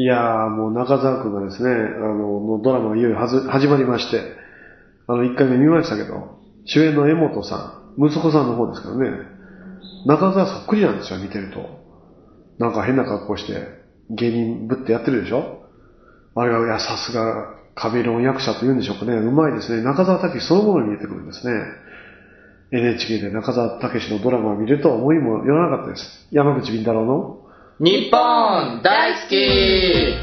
いやー、もう中澤くんがですね、あの、のドラマがいよいよ始まりまして、あの、一回目見ましたけど、主演の江本さん、息子さんの方ですからね、中澤そっくりなんですよ、見てると。なんか変な格好して、芸人ぶってやってるでしょ？あれは、いや、さすが、カメレオン役者と言うんでしょうかね。うまいですね。中澤武そのものに見えてくるんですね。NHK で中澤武のドラマを見るとは思いもよらなかったです。山口敏太郎の日本大好き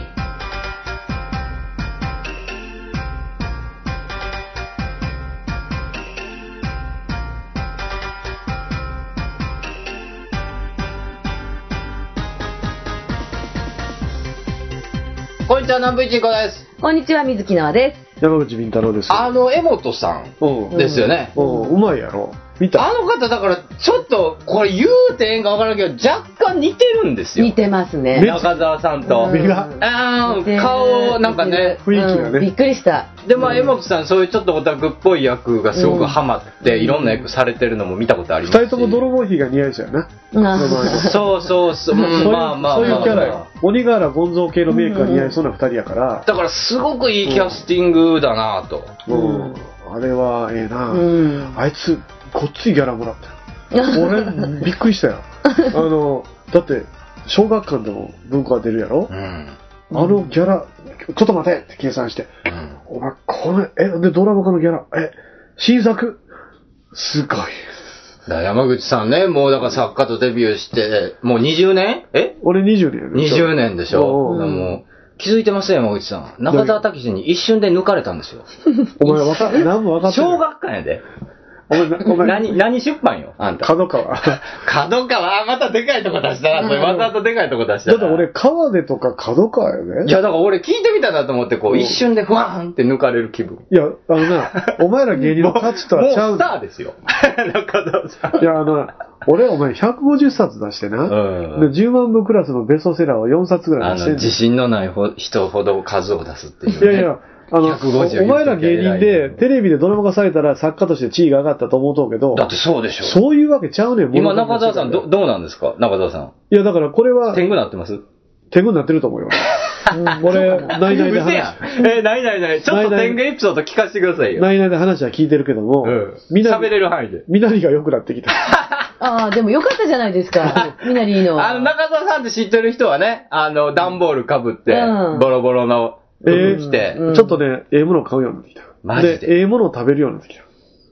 こんにちは、南部一子です。こんにちは、水木のあです。山口敏太郎です。あの、江本さんうん。ですよね。うん、うまいやろ。見たあの方、だから、ちょっと、これ言うてええんかわからんけど、若干似てるんですよ。似てますね。中澤さんと。目があー似てる顔、なんかね。雰囲気がねうんびっくりした。で、まあ、江本さん、そういうちょっとオタクっぽい役がすごくハマって、いろんな役されてるのも見たことありますし。二人とも泥棒比が似合いですよね。なそうそうそう。うんそういうまあまあそういうまあキャラよ。鬼瓦ゴンゾー系のメーカー似合いそうな二人やから、だから、すごくいいキャスティングだなと。うんあれはええな、うん。あいつ、こっちギャラもらったよ。俺、びっくりしたよ。あの、だって、小学館でも文化が出るやろ？う、ん。あのギャラ、ちょっと待てって計算して、うんお前、これ、え、で、ドラマ化のギャラ、え、新作？すごい。山口さんね、もうだから作家とデビューして、もう20年？え？俺20年やね ?20 年でしょ？おうもう、気づいてますよ、山口さん。中澤武史に一瞬で抜かれたんですよ。お前、わか、何も分かってない。小学館やで。お前、なお前、何、何出版よ、あんた。角川。角川、あまたでかいとこ出したな。それわざとでかいとこ出したな。だって俺、川出とか角川よね。いや、だから俺聞いてみたなと思って、こううん一瞬でふわーんって抜かれる気分。いや、あのな、お前ら芸人の価値とはちゃもうスタうのーですよ。中澤さん。いや、あの、俺、お前150冊出してな、うんで10万部クラスのベストセラーを4冊ぐらあの、い出してん自信のないほ人ほど数を出すっていう、ね。いやいや、あの、150おお前ら芸人で、テレビでドラマ化されたら作家として地位が上がったと思うとうけど、だってそうでしょ。そういうわけちゃうねん、今、中澤さん、ど、どうなんですか？中澤さん。いや、だからこれは、天狗なってます？手具になってると思うよ。俺、ないないで話、ん。え、ないないない。ちょっと天狗エピソード聞かせてくださいよ。ないないで話は聞いてるけども、うん。みな喋れる範囲で。みなりが良くなってきた。ああ、でもよかったじゃないですか。みなりの。あの、中澤さんって知ってる人はね、あの、段ボールかぶって、うんボロボロの服着て、うんちょっとね、ええものを買うようになってきた。マジで？ええものを食べるようになってきた。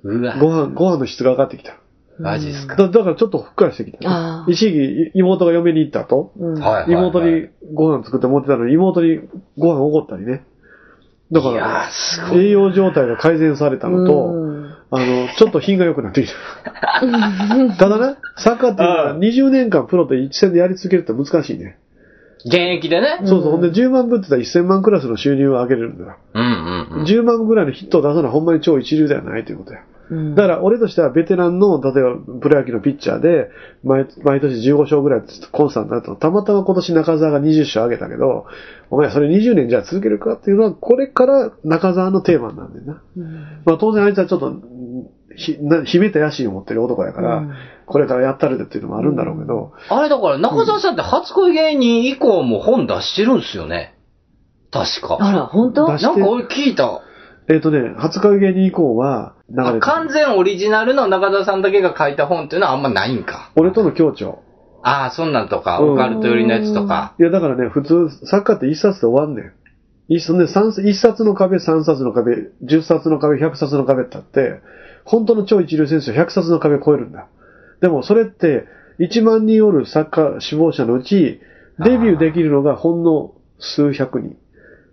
うわ、ご飯、ご飯の質が上がってきた。マジっすか。だだからちょっとふっくらしてきた。一時期妹が嫁に行った後、うんはいはいはい妹にご飯作って持ってたのに妹にご飯おごったりね。だかいやーら、すごい。栄養状態が改善されたのと、うんあの、ちょっと品が良くなってきた。ただね、サッカーっていうのはうん20年間プロと一戦でやり続けるって難しいね。現役でね。そうそう。ほんで10万分って言ったら1000万クラスの収入を上げれるんだよ。うんうんうん。10万ぐらいのヒットを出すのはほんまに超一流ではないということや。うんだから俺としてはベテランの、例えばプロ野球のピッチャーで、毎毎年15勝ぐらいコンスタントになったまたま今年中澤が20勝上げたけど、お前それ20年じゃあ続けるかっていうのは、これから中澤のテーマになんだよな。まあ当然あいつはちょっと、ひな秘めた野心を持ってる男やから、うんこれからやったるでっていうのもあるんだろうけど、あれだから、中澤さんって初恋芸人以降も本出してるんすよね。確か。あら、本当？出しなんか俺聞いた。えっ、とね、初回芸人以降は流れてあ完全オリジナルの中澤さんだけが書いた本っていうのはあんまないんか。俺との協調。ああ、そんなんとか、うんオカルト寄りのやつとか。いや、だからね、普通、サッカーって一冊で終わんねん。一冊ね、三一冊の壁、三冊の壁、十冊の壁、百冊の壁ってあって、本当の超一流選手は百冊の壁を超えるんだ。でも、それって、1万人おるサッカー志望者のうち、デビューできるのがほんの数百人。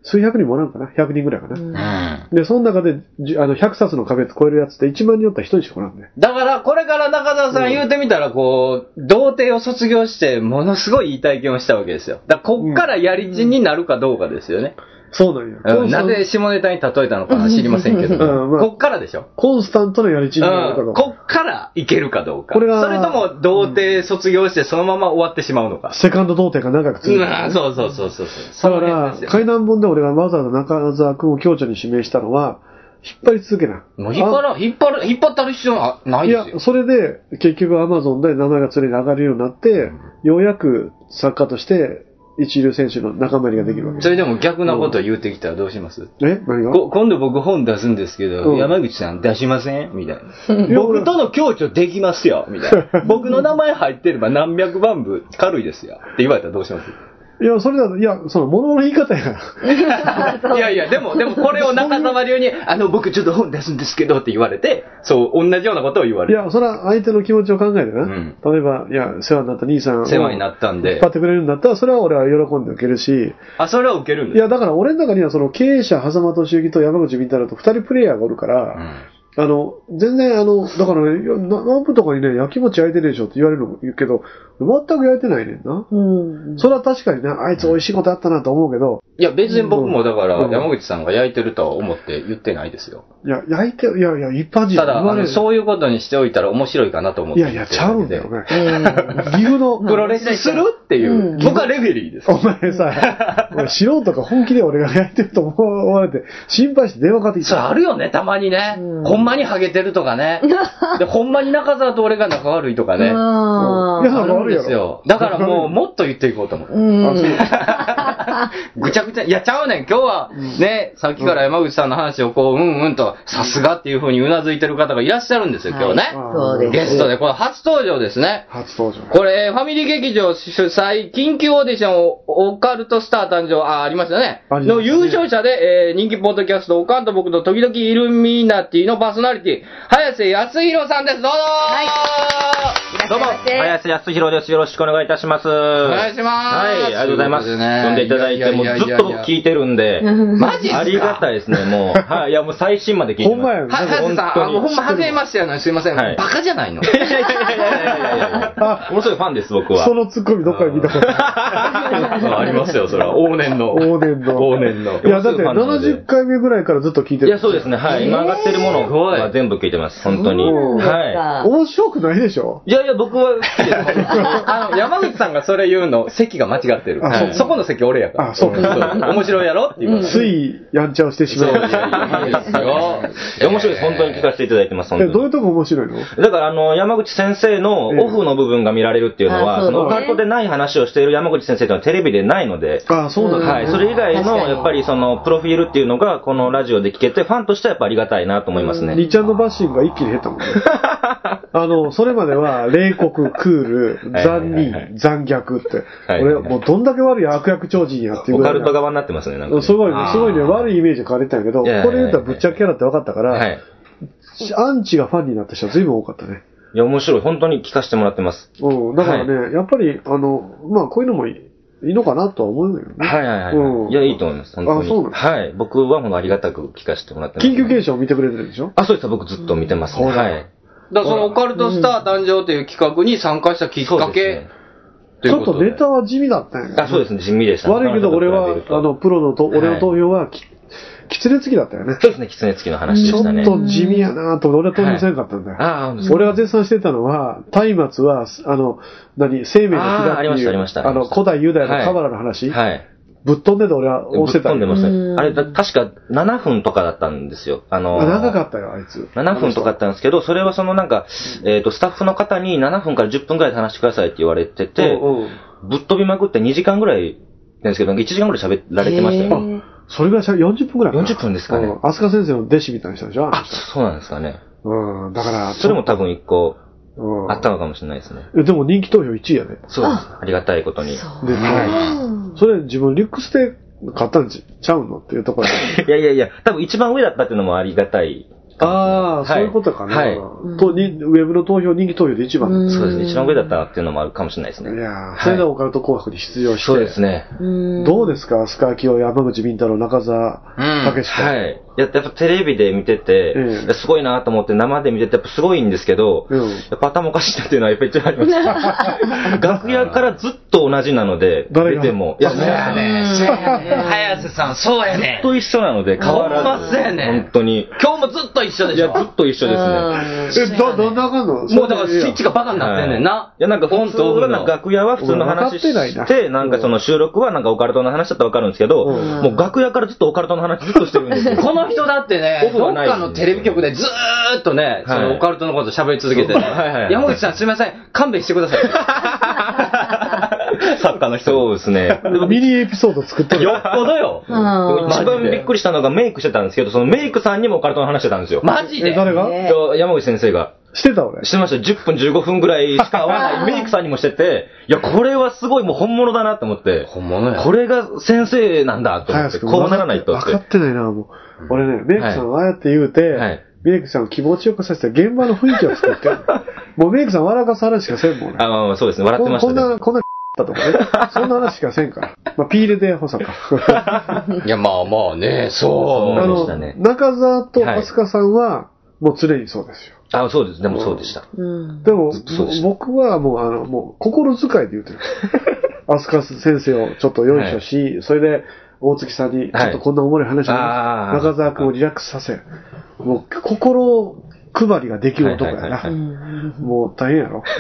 数百人もおらんかな ?100 人ぐらいかな。うん。で、その中で、じあの、100冊の壁超えるやつって1万人おったら1人しかおらんね。だから、これから中澤さん言うてみたら、こう、童貞を卒業して、ものすごいいい体験をしたわけですよ。だから、こっからやりちんになるかどうかですよね。そうなんや。うんなぜ下ネタに例えたのかは知りませんけど、うんまあこっからでしょ？コンスタントなやりちんになるかどうん、うか。こっからいけるかどうか。これがそれとも、童貞卒業してそのまま終わってしまうのか。セカンド童貞が長く続く。うん、そうそうそうそう。そだから、階段本で俺がわざわざ中澤君を強調に指名したのは、引っ張り続けな。もう引っ張ら、引っ張る、引っ張ったる必要はないいやですよ、。それで、結局アマゾンで名前が常に上がるようになって、ようやく作家として一流選手の仲間入りができるわけ。それでも逆なこと言ってきたらどうします？え？何が？こ今度僕本出すんですけど、うん。山口さん出しません？みたいな。僕との共著できますよ。みたいな。僕の名前入ってれば何百万部軽いですよ。って言われたらどうします？いや、それだと、いや、その、物の言い方やから。いやいや、でも、でもこれを中澤流に、あの、僕ちょっと本出すんですけどって言われて、そう、同じようなことを言われる。いや、それは相手の気持ちを考えてな。ん例えば、いや、世話になった兄さんを世話になったんで引っ張ってくれるんだったら、それは俺は喜んで受けるし、あ、それは受けるんですいや、だから俺の中にはその経営者、狭間敏之と山口みたいなと二人プレイヤーがおるから、あの、全然あの、だからね、いやな何分とかにね、焼き餅焼いてるでしょって言われるの言うけど、全く焼いてないねんな。うん。それは確かにね、あいつ美味しいことあったなと思うけど、いや、別に僕もだから、うん山口さんが焼いてるとは思って言ってないですよ。いや、焼いて、いやいや、一般人ただ。あのそういうことにしておいたら面白いかなと思っていやいや、ちゃうんだよね。うん岐阜の、プロレスするっていう、うん僕はレフェリーです。お前さ、素人が本気で俺が焼いてると思われて、心配して電話かかってきそれた。あるよね、たまにね。うんほんまにハゲてるとかね。で、ほんまに中澤と俺が仲悪いとかね。あいやあるんですよ。だからもう、もっと言っていこうと思って。うん。ぐちゃぐちゃ、いや、ちゃうねん。今日は、ね、さっきから山口さんの話をこう、うんうんと、さすがっていう風にうなずいてる方がいらっしゃるんですよ、今日ね。はいそうです。ゲストで、これ初登場ですね。初登場。これ、ファミリー劇場主催、緊急オーディション、オカルトスター誕生、あ、ありましたね。の優勝者で、えー人気ポッドキャスト、オカンと僕の時々イルミナティのパーソナリティ、早瀬康弘さんです。どうぞはいどうも、林康弘です。よろしくお願いいたします。おお願いします。はい、ありがとうございます。とうことでね呼んでいただいて、もうずっと僕聞いてるんで、マジっすか？ありがたいですね、もう。はい、いや、もう最新まで聞いてます。ほんまやねは、はずさん、あの、ほんま、はじめましてやのにすいません。はいバカじゃないの？いやいやいやいやいやいやいやあものすごいファンです、僕は。そのツッコミどっかで見たことああありますよ、それは。往年の。る。往年の。往年の。いや、だってファンなので70回目ぐらいからずっと聞いてる。いや、そうですね、はい。今上がってるものすごいは全部聞いてます、本当に。はですか面白くないでしょ？い。いやいや、僕は。あの、山口さんがそれ言うの、席が間違ってる。あはいそこの席俺やから。あそうかん面白いやろっていう。ついやんちゃをしてしまう。いいですよ。いや面白いです、本当に聞かせていただいてます。どういうとこ面白いの？だから、あの、山口先生のオフの部分が見られるっていうのは、あそのオカルトでない話をしている山口先生というのはテレビでないので、あ、そうなんだ。はい、それ以外の、やっぱりその、プロフィールっていうのが、このラジオで聞けて、ファンとしてはやっぱありがたいなと思いますね。リちゃんのバッシングが一気に減ったもんね。あの、それまでは、冷酷、クール、残はい忍、残虐って。はい俺、もうどんだけ悪い悪役超人やっていうオカぐらいな。ルト側になってますね、なんかね。すごいねすごいね、悪いイメージが変われたんやけど、これ言ったらぶっちゃけキャラって分かったから、はい。アンチがファンになった人は随分多かったね。いや、面白い。本当に聞かせてもらってます。うん、だからね、やっぱり、あの、まあ、こういうのもいいいいのかなとは思うんだよね。はいはいはい。うんいや、いいと思います、本当に。あそうなんですはい。僕はもうありがたく聞かせてもらってます。緊急現象を見てくれてるでしょ？あ、そうです。僕ずっと見てますね。はい。だからそのオカルトスター誕生という企画に参加したきっかけちょっとネタは地味だったんやあ、そうですね。地味でしたね。悪いけど俺は、あの、プロのと、俺の投票はき、きつねつきだったよね。そうですね。狐付きの話でちょしたね。っと地味やなと俺は投票せんかったんだよ。ああ、俺が絶賛してたのは、松明は、あの、何、生命の木だってあーありましいう、たありましたあの、古代ユダヤのカバラの話、はい。ぶっ飛んでて俺は押してたよ。ぶっ飛んでました。あれ、だ確か7分とかだったんですよ。あのあ長かったよ、あいつ。7分とかだったんですけど、それはそのなんか、えっ、と、スタッフの方に7分から10分ぐらいで話してくださいって言われてて、ぶっ飛びまくって2時間ぐらいなんですけど、1時間ぐらい喋られてましたよ。それが40分ぐらいかな。40分ですかねうん飛鳥先生の弟子みたいな人でしょ？あ、そうなんですかね。うん、だから、それも多分1個うん、あったのかもしれないですね。えでも人気投票1位やね。そうです。ありがたいことに。いで、それ自分リュックスで買ったんちちゃうの？っていうところで。やいやいや、多分一番上だったっていうのもありがたい。ああ、はいそういうことかな。はいとにウェブの投票、人気投票で一番。うんそうですね。一番上だったっていうのもあるかもしれないですいね。やーそれでオカルト紅白に出場して。そうですね。うんどうですか？スカーキオ、山口敏太郎、中澤武史と。はい。やっぱテレビで見てて、ええすごいなと思って生で見てて、やっぱすごいんですけど、うん。やっぱ頭おかしいなっていうのはやっぱ一番あります。楽屋からずっと同じなので、出ても。いや、そうやねそうやね早瀬さん、そうやねずっと一緒なので、変わらず。そうやね本当に。今日もずっと一緒でいや、しょずっと一緒ですね。え、ど、どんなあかんの？もうだからスイッチがバカになってんねんな。い。や、なんか本当楽屋は普通の話して、なんかその収録はなんかオカルトの話だったらわかるんですけど、うん。もう楽屋からずっとオカルトの話ずっとしてるんですよ。この人だってね、どっかのテレビ局でずーっとね、そはいのオカルトのこと喋り続けてねはいはいは、い山口さんすいません、勘弁してください。作家の人。そうですね。ミニエピソード作ってる。よっぽどよ。あ一番びっくりしたのがメイクしてたんですけど、そのメイクさんにもオカルトの話してたんですよ。え、マジで？誰が？山口先生が。してた俺。してましたよ。10分15分ぐらいしか会わない メイクさんにもしてて、いや、これはすごいもう本物だなって思って、本物や。これが先生なんだと思って、こうならないとっ。分かっててないな、もう。俺ね、メイクさんああやって言うて、はいメイクさんを気持ちよくさせて現場の雰囲気を作ってる。もうメイクさん笑かす話しかせんもんね。あ、まあまあそうですね。笑ってましたね。こんな、こんな、だとかね。そんな話しかせんから。まあ、ピールで補佐か。いや、まあまあね、そそうあのでしたね、中澤と飛鳥さんは、もう常にそうですよ。あ、そうです。でもそうでした。うん。でも僕はもう、あの、もう、心遣いで言うてる。飛鳥先生をちょっとよいしょし、それで、大月さんに、ちょっとこんなおもろい話を、あー中澤君をリラックスさせ、もう、心配りができる男やはいはいはいはな。うんもう大変やろ。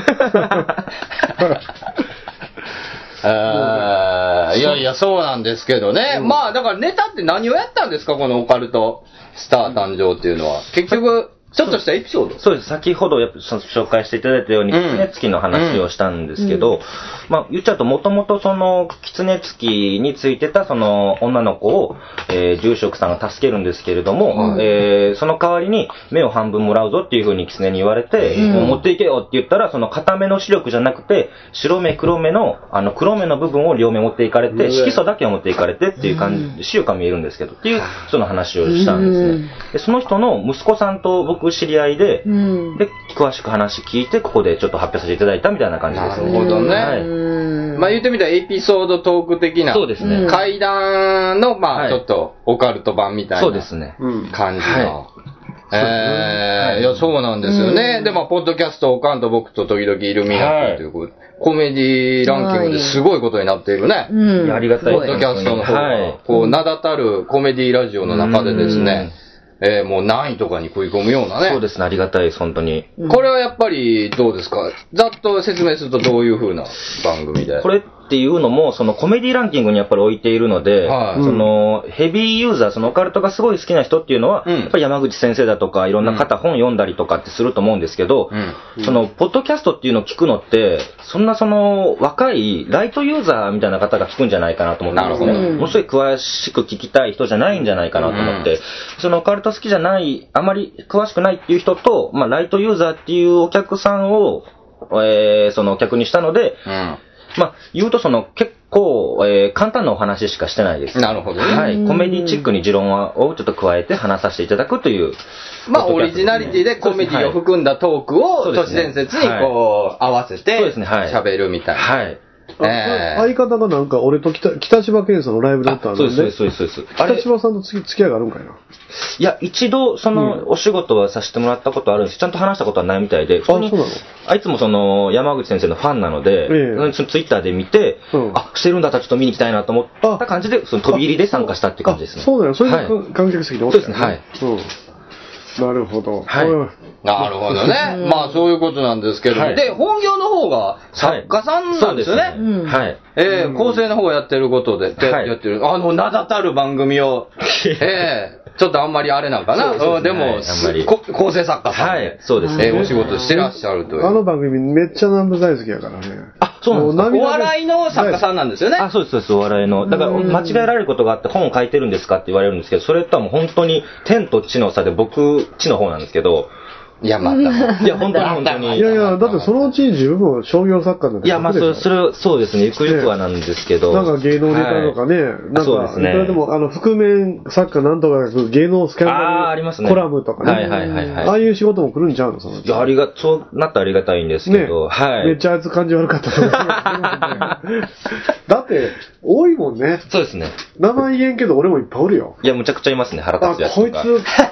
えーいやいや、そうなんですけどね。まあ、だからネタって何をやったんですか？このオカルトスター誕生っていうのは。結局、ちょっとしたエピソード？そうです。先ほどやっぱそ紹介していただいたように、うん。狐付きの話をしたんですけど、まあ言っちゃうと、もともとその狐付きについてたその女の子を、えー住職さんが助けるんですけれども、えーその代わりに目を半分もらうぞっていうふうに狐に言われて、もう持っていけよって言ったら、その片目の視力じゃなくて、白目黒目の、あの黒目の部分を両目持っていかれて、色素だけを持っていかれてっていう感じで、視力が見えるんですけど、っていう、その話をしたんですね。で、その人の息子さんと僕知り合いで、うん。で、詳しく話聞いて、ここでちょっと発表させていただいたみたいな感じですね。なるほどねはいうんまあ言ってみたらエピソードトーク的な。そうですね。うん階段の、まあはいちょっとオカルト版みたいな。そうですね。うん。感じの。はええいや、そうなんですよね。で、まあ、ポッドキャスト、おかんと僕と時々イルミナティということで、コメディランキングですごいことになっているね。うん。いやありがたいポッドキャストの方が、はいこう、名だたるコメディラジオの中でですね、えーもう何位とかに食い込むようなね。そうですね、ありがたいです、本当に。これはやっぱりどうですか？ざっと説明するとどういう風な番組で？これっていうのも、そのコメディランキングにやっぱり置いているので、はい。そのヘビーユーザー、そのオカルトがすごい好きな人っていうのは、うん。やっぱり山口先生だとか、いろんな方、本読んだりとかってすると思うんですけど、うん。そのポッドキャストっていうのを聞くのって、そんなその若いライトユーザーみたいな方が聞くんじゃないかなと思ってますね。ものすごい詳しく聞きたい人じゃないんじゃないかなと思って、そのオカルト好きじゃない、あまり詳しくないっていう人と、まあライトユーザーっていうお客さんを、えーその客にしたので、うん。まあ、言うとその結構、えー簡単なお話しかしてないです。なるほどね。はい。コメディチックに持論をちょっと加えて話させていただくという。まあ、オリジナリティでコメディを含んだトークを、都市伝説にこう、合わせて、そうですねはい喋るみたいな。はい。あええ。相方がなんか俺と北北島健さんのライブだったんで、そうです、そうです、そうです。そうです。北島さんと付き付き合いがあるんかいな。いや、一度、その、お仕事はさせてもらったことあるんですちゃんと話したことはないみたいで、普通にそうなの？あいつもその、山口先生のファンなので、ええ。そのツイッターで見て、うん。あ、してるんだったらちょっと見に行きたいなと思った感じで、その飛び入りで参加したって感じですね。あそうだよ。それではい観客席でそうですねはい。うん。なるほど。はいうんなるほどね。まあ、そういうことなんですけど。はいで、本業の方が作家さんなんですよね。うんはい。ええ構成の方やってることで、ではいやってる。あの、名だたる番組を、ええちょっとあんまりあれなんかな。そうそううんでも、はいあんまりこ構成作家さんで、はい、そうですね。ええお仕事してらっしゃるという。あの番組めっちゃ南部大好きやからね。あ、そうなんです。お笑いの作家さんなんですよね。あ、そうです、そうです、お笑いの。だから、間違えられることがあって本を書いてるんですかって言われるんですけど、それとはもう本当に天と地の差で僕、地の方なんですけど、いや、また。いや、本当に本当いに。やいや、だってそのうち自分も商業作家になっていや、まあ、それ、それ、そうですね、ゆくゆくはなんですけど。なんか芸能ネタとかね、はいなんか、そうですねいくらでも、あの、覆面作家なんとか芸能スキャンあーあダルりますねコラムとかね。はいはいはいはいああいう仕事も来るんちゃうのそのいや、ありが、そうなったらありがたいんですけねど、はい。めっちゃあいつ感じ悪かったとか。だって、多いもんね。そうですね。名前言えんけど俺もいっぱいおるよ。いや、むちゃくちゃいますね、腹あ、立つやつこといつ、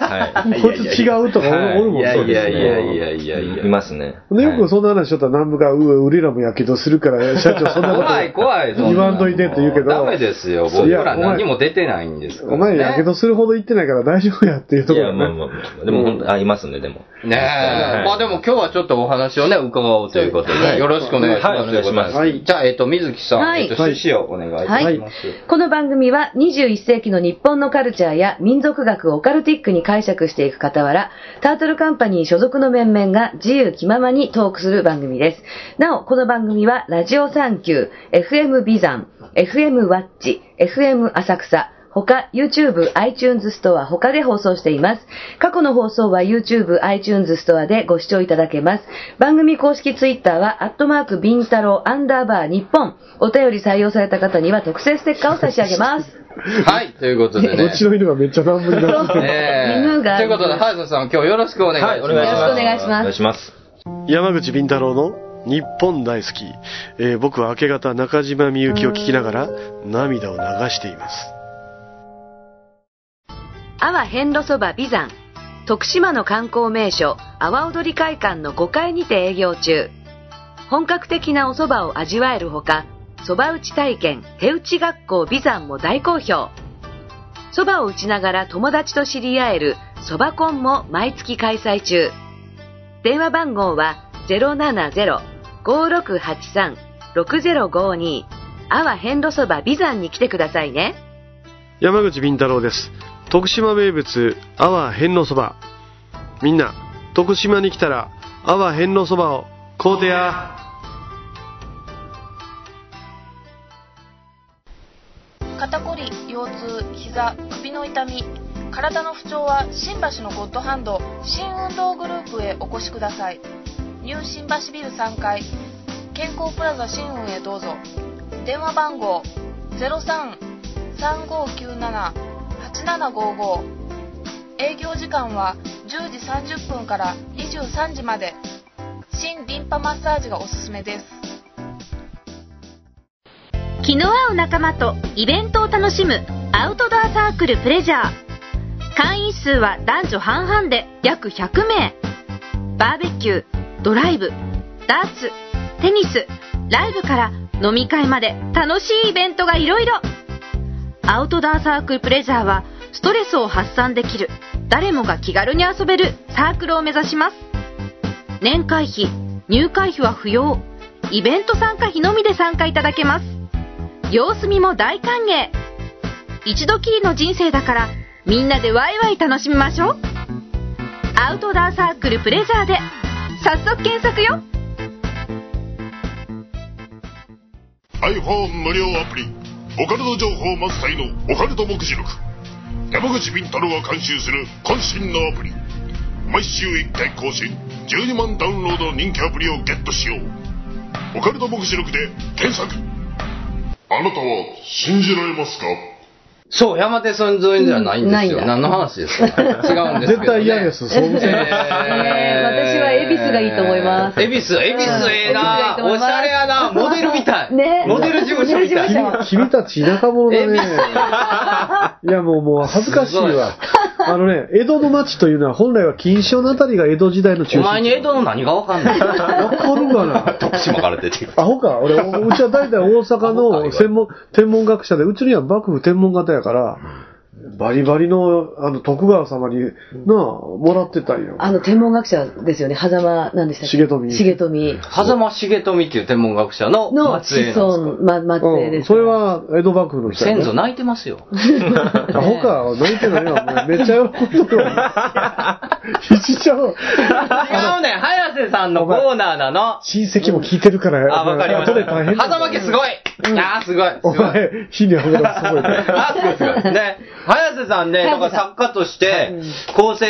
はい。こいつ違うとかおるもん、いやいやいやいやいやいや。いますね。で、よくそんな話しとったら南部が、うわ、俺らもやけどするから、社長そんなこと怖い怖い。言わんといてって言うけど、ダメですよ。僕ら何も出てないんです、お前やけどするほど言ってないから大丈夫やっていうと、ころね。まあまあまあ、でも本当、あ、いますね、でも。ねえ。まあでも今日はちょっとお話をね、伺おうということで、よろしくお願いします。はいお願いしますはいじゃあ、えっと、水木さん、えっと、趣旨をお願いします。はいこの番組は21世紀の日本のカルチャーや民族学をオカルティックに解釈していく傍ら、タートルカンパニー所属の面々が自由気ままにトークする番組です。なお、この番組は、ラジオサンキュー、FM ビザン、FM ワッチ、FM 浅草、他、YouTube、iTunes ストア、他で放送しています。過去の放送は YouTube、iTunes ストアでご視聴いただけます。番組公式 Twitter は、アットマーク、ビンタロウ、アンダーバー、日本。お便り採用された方には特製ステッカーを差し上げます。はい、ということでね。うちの犬がめっちゃ乱暴になってる。ええ犬がということで、早田さん、今日よろしくお願いします。はい、お願いします。よろしくお願いしますお願いします。山口敏太郎の日本大好き、えー僕は明け方中島みゆきを聞きながら涙を流しています阿波遍路そば美山徳島の観光名所阿波踊り会館の5階にて営業中本格的なお蕎麦を味わえるほか蕎麦打ち体験手打ち学校美山も大好評。蕎麦を打ちながら友達と知り合える蕎麦コンも毎月開催中。電話番号は070-5683-6052阿波遍路そば美山に来てくださいね。山口敏太郎です。徳島名物阿波遍路そばみんな徳島に来たら阿波遍路そばを買うてや。膝首の痛み体の不調は新橋のゴッドハンド新運動グループへお越しください。ニュー新橋ビル3階健康プラザ新運へどうぞ。電話番号0335978755営業時間は10時30分から23時まで。新リンパマッサージがおすすめです。気の合う仲間とイベントを楽しむアウトドアサークルプレジャー。会員数は男女半々で約100名。バーベキュードライブダーツテニスライブから飲み会まで楽しいイベントがいろいろアウトドアサークルプレジャーはストレスを発散できる。誰もが気軽に遊べるサークルを目指します。年会費入会費は不要。イベント参加費のみで参加いただけます。様子見も大歓迎。一度きりの人生だからみんなでワイワイ楽しみましょう。アウトドアサークルプレジャーで早速検索よ。iPhone 無料アプリオカルト情報満載のオカルト目次録。山口敏太郎が監修する渾身のアプリ。毎週1回更新12万ダウンロードの人気アプリをゲットしよう。オカルト目次録で検索。あなたは信じられますか？そう、山手線沿いじゃないんですよ。何の話ですか？違うんですけど、ね。絶対嫌ですそうえー。私は恵比寿がいいと思います。恵比寿、恵比寿ええな。うんおしゃれやな。モデルみたい。ね。モデル事務所みたい。モデル事務所君たち田舎者だね。いやもうもう恥ずかしいわあのね江戸の町というのは本来は錦糸町のあたりが江戸時代の中心お前に江戸の何がわかんないわかるかな徳島から出てくる。アホか。俺、うちは大体大阪の専門、天文学者で、うちには幕府天文型やから、バリバリの、あの、徳川様に、なあ、もらってたんよ。あの、天文学者ですよね。狭間、何でしたっけ？重富重富。狭間重富っていう天文学者のの末裔子なんですか？孫、ま、末裔うん。です。それ、は、江戸幕府の人先祖泣いてますよ。アホか。泣いてないわ。めっちゃ喜んでるわ。ひちちゃう。違うね早瀬さんのコーナーなの。親戚も聞いてるから、あ、わかりました。後で大変だ狭間家すごいあー、すごい。すごい。お前、火にあげたらすごい。あ、すごいすごい。ね、早瀬さんね、だから作家として、構成、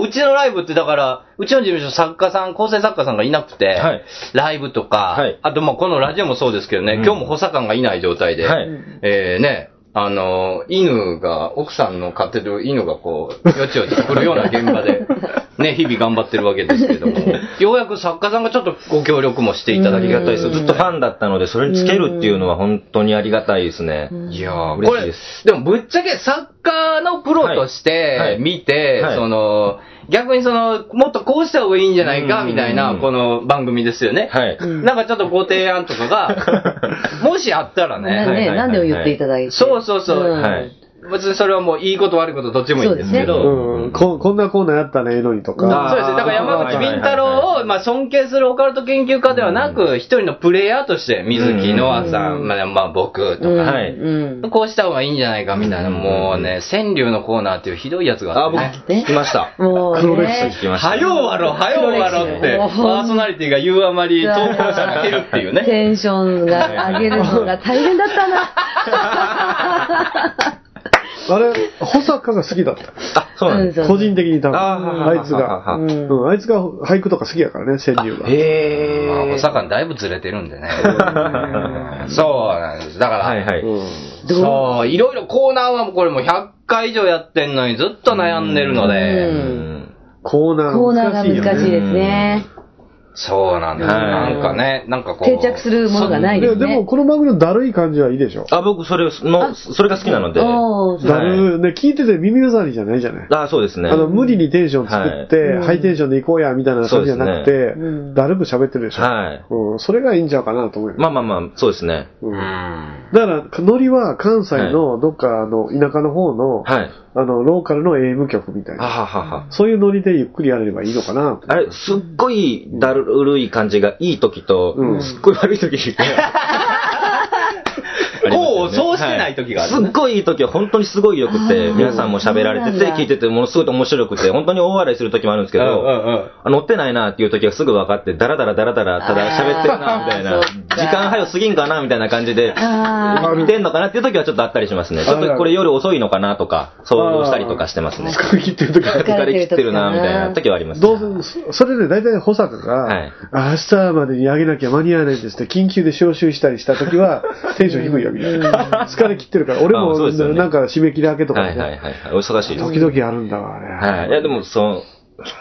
うちのライブってだから、うちの事務所作家さん、構成作家さんがいなくて、はい。ライブとか、はい。あとまあこのラジオもそうですけどね、うん。今日も補佐官がいない状態で、はい。えーね、あの、犬が、奥さんの飼ってる犬がこう、よちよち来るような現場で、ね、日々頑張ってるわけですけども、ようやく作家さんがちょっとご協力もしていただきありがたいです。ずっとファンだったので、それにつけるっていうのは本当にありがたいですね。いやー、嬉しいです、でもぶっちゃけ作家のプロとしはい。はい。て見て、はい。その、逆にその、もっとこうした方がいいんじゃないか、うん。みたいな、この番組ですよね。はい。なんかちょっとご提案とかが、もしあったらなね、ね、はいはいはいなんでも言っていただいて。そうそうそう。うん。はい別にそれはもういいこと悪いことどっちもいいんですけど、うん、ここんなコーナーやったらええのにとか。そうですね。だから山口敏太郎を、まあ、尊敬するオカルト研究家ではなく、一人のプレイヤーとして、水木ノアさん、まあ、まあ、僕とか、はいうん。こうした方がいいんじゃないかみたいな、もうね、川柳のコーナーっていうひどいやつがあってね。聞きました。もう黒歴ね。聞きました。はようわろ、はようわろって、パーソナリティが言うあまり投稿者が減るっていうね。テンションが上げるのが大変だったな。あれ、保坂が好きだった。あ、そうなんです。個人的に多分。あーあいつが。うんうん、あいつが俳句とか好きやからね、川柳が。へまあ、ー。保坂だいぶずれてるんでね。そうなんです。だから、はいはい。うんそう、いろいろコーナーはもうこれもう100回以上やってんのにずっと悩んでるのうで、んコーナーコーナーが。難しいですね。そうなんです。はいなんかね、なんかこう。定着するものがないですね。ででも、この番組のだるい感じはいいでしょ。あ、僕、それの、それが好きなので。だるい、ね、聞いてて耳障りじゃないじゃない？あ、そうですね。あの、無理にテンション作って、はいハイテンションで行こうや、みたいな感じじゃなくてだるく喋ってるでしょ。はい。うん、それがいいんちゃうかなと思うよ。まあまあまあ、そうですね。うんうん。だから、ノリは関西のどっかあの田舎の方の、はい。あの、ローカルの AM 局みたいはな。ははは。そういうノリでゆっくりやれればいいのかな。あれ、すっごいだるい感じがいい時と、うんすっごい悪い時 こう、そうしてない時があるね。すっごいいい時は本当にすごい良くて、皆さんも喋られてて、聞いててものすごい面白くて、本当に大笑いする時もあるんですけど、あ乗ってないなっていう時はすぐ分かって、ダラダラダラダラ、ただ喋ってるな、みたいな、時間早すぎんかな、みたいな感じで、見てんのかなっていう時はちょっとあったりしますね。ちょっとこれ夜遅いのかなとか、想像したりとかしてますね。疲れ切ってる時は。疲れ切ってるな、みたいな時はありますね。どうせ、それで大体保坂が、はいあ明日までにあげなきゃ間に合わないんですって、緊急で招集したりした時は、テンション低いよ、みたいな。疲れ切ってるから、俺あも、なんか締め切り明けとかね、はいはいはいはい。お忙しいです。時々あるんだわ、あれ。はい。いや、でも、そう、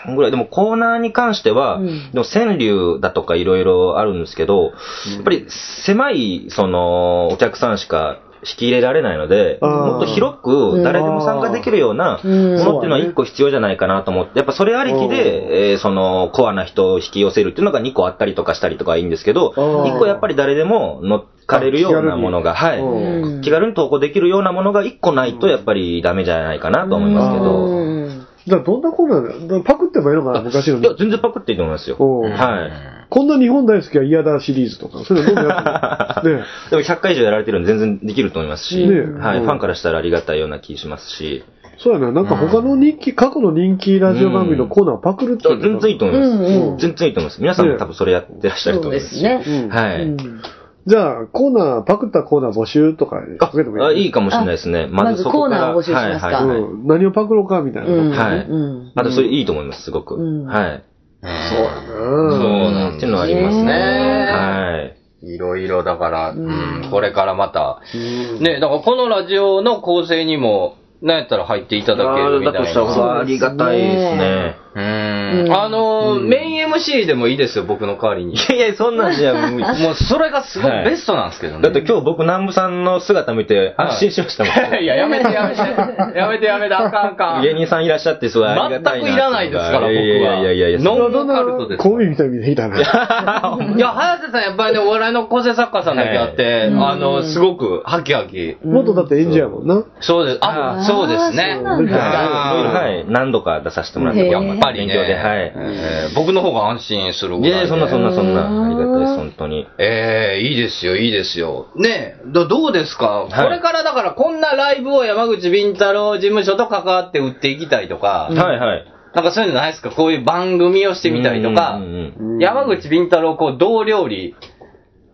そんぐらい。でも、コーナーに関しては、うんでも川柳だとかいろいろあるんですけど、やっぱり狭い、その、お客さんしか引き入れられないので、もっと広く、誰でも参加できるようなもうん。のっていうのは一個必要じゃないかなと思って、やっぱそれありきで、えーその、コアな人を引き寄せるっていうのが2個あったりとかしたりとかはいいんですけど、あー。1個やっぱり誰でも乗っかれるようなものが、はい。うん。気軽に投稿できるようなものが1個ないとやっぱりダメじゃないかなと思いますけうど、んじゃあどんなコーナーだよパクってもいいのかな、昔のい。や、全然パクっていいと思いますよ。はい。こんな日本大好きは嫌だシリーズとか、そういうのどんどんやってる。ねでも100回以上やられてるんで全然できると思いますし、ねはい。うんファンからしたらありがたいような気しますし、そうやね。なんか他の人気、過去の人気ラジオ番組のコーナーをパクるっていうのが全然いいと思います。うんうん全然いいと思います。皆さんも多分それやってらっしゃると思いますし。そうですねはい。うんじゃあ、コーナー、パクったコーナー募集とかかけてもいい？あいいかもしれないですね。まずそこからコーナーを募集しますかはいはいはいうん。何をパクろうかみたいな。うんはいうんあとそれいいと思います、すごく。うんはい。そうやそうななんっていうのはありますね。はい。いろいろだから、うん、これからまた、うんね、だからこのラジオの構成にも、なんやったら入っていただけるみたいだとしたな。らありがたいですね。うーん。あの、メイン MC でもいいですよ、僕の代わりに。いやいや、そんなんじゃ 無理。もうそれがすごいはいベストなんですけどね。だって今日僕南部さんの姿見て安心しましたもん。いや、やめてやめて。やめてやめて、あかんあかん。芸人さんいらっしゃってすごいありがたいな全くいらないですから僕はいやいやいやいやいや。ノンカルトですコンビみたいにいたな。いや、早瀬さんやっぱりね、お笑いの構成作家さんだけあって、あの、すごくハキハキ。元だって演者やもんな。そうです。あ、そうですね。はいはい。何度か出させてもらって、へーやっぱりね、で、はい。えー僕の方が安心するぐらいで。いやそんなそんなそんな、ありがたいです、本当に。ええいいですよ、いいですよ。ねえ、どどうですか、はい。これからだからこんなライブを山口敏太郎事務所と関わって売っていきたいとか、はいはい。なんかそういうのないですか？こういう番組をしてみたりとか。うん、うんうん山口敏太郎こうどう料理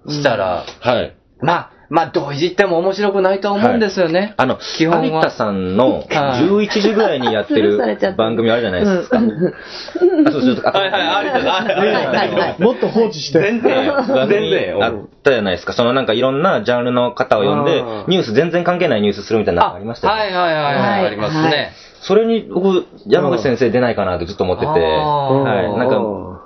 したら、はい。まあ、まあ、どういじっても面白くないと思うんですよね。あの、基本は有田さんのはい11時ぐらいにやってる番組あるじゃないですか。あ、そうそう、あはいはい、ありがとうございます。はいはいはいもっと放置して。全然、番全組然。あったじゃないですか。そのなんかいろんなジャンルの方を呼んでニュース全然関係ないニュースするみたいなのがありましたよねはいはいはいありますね。それに僕、山口先生出ないかなってずっと思ってて、はい。なんか、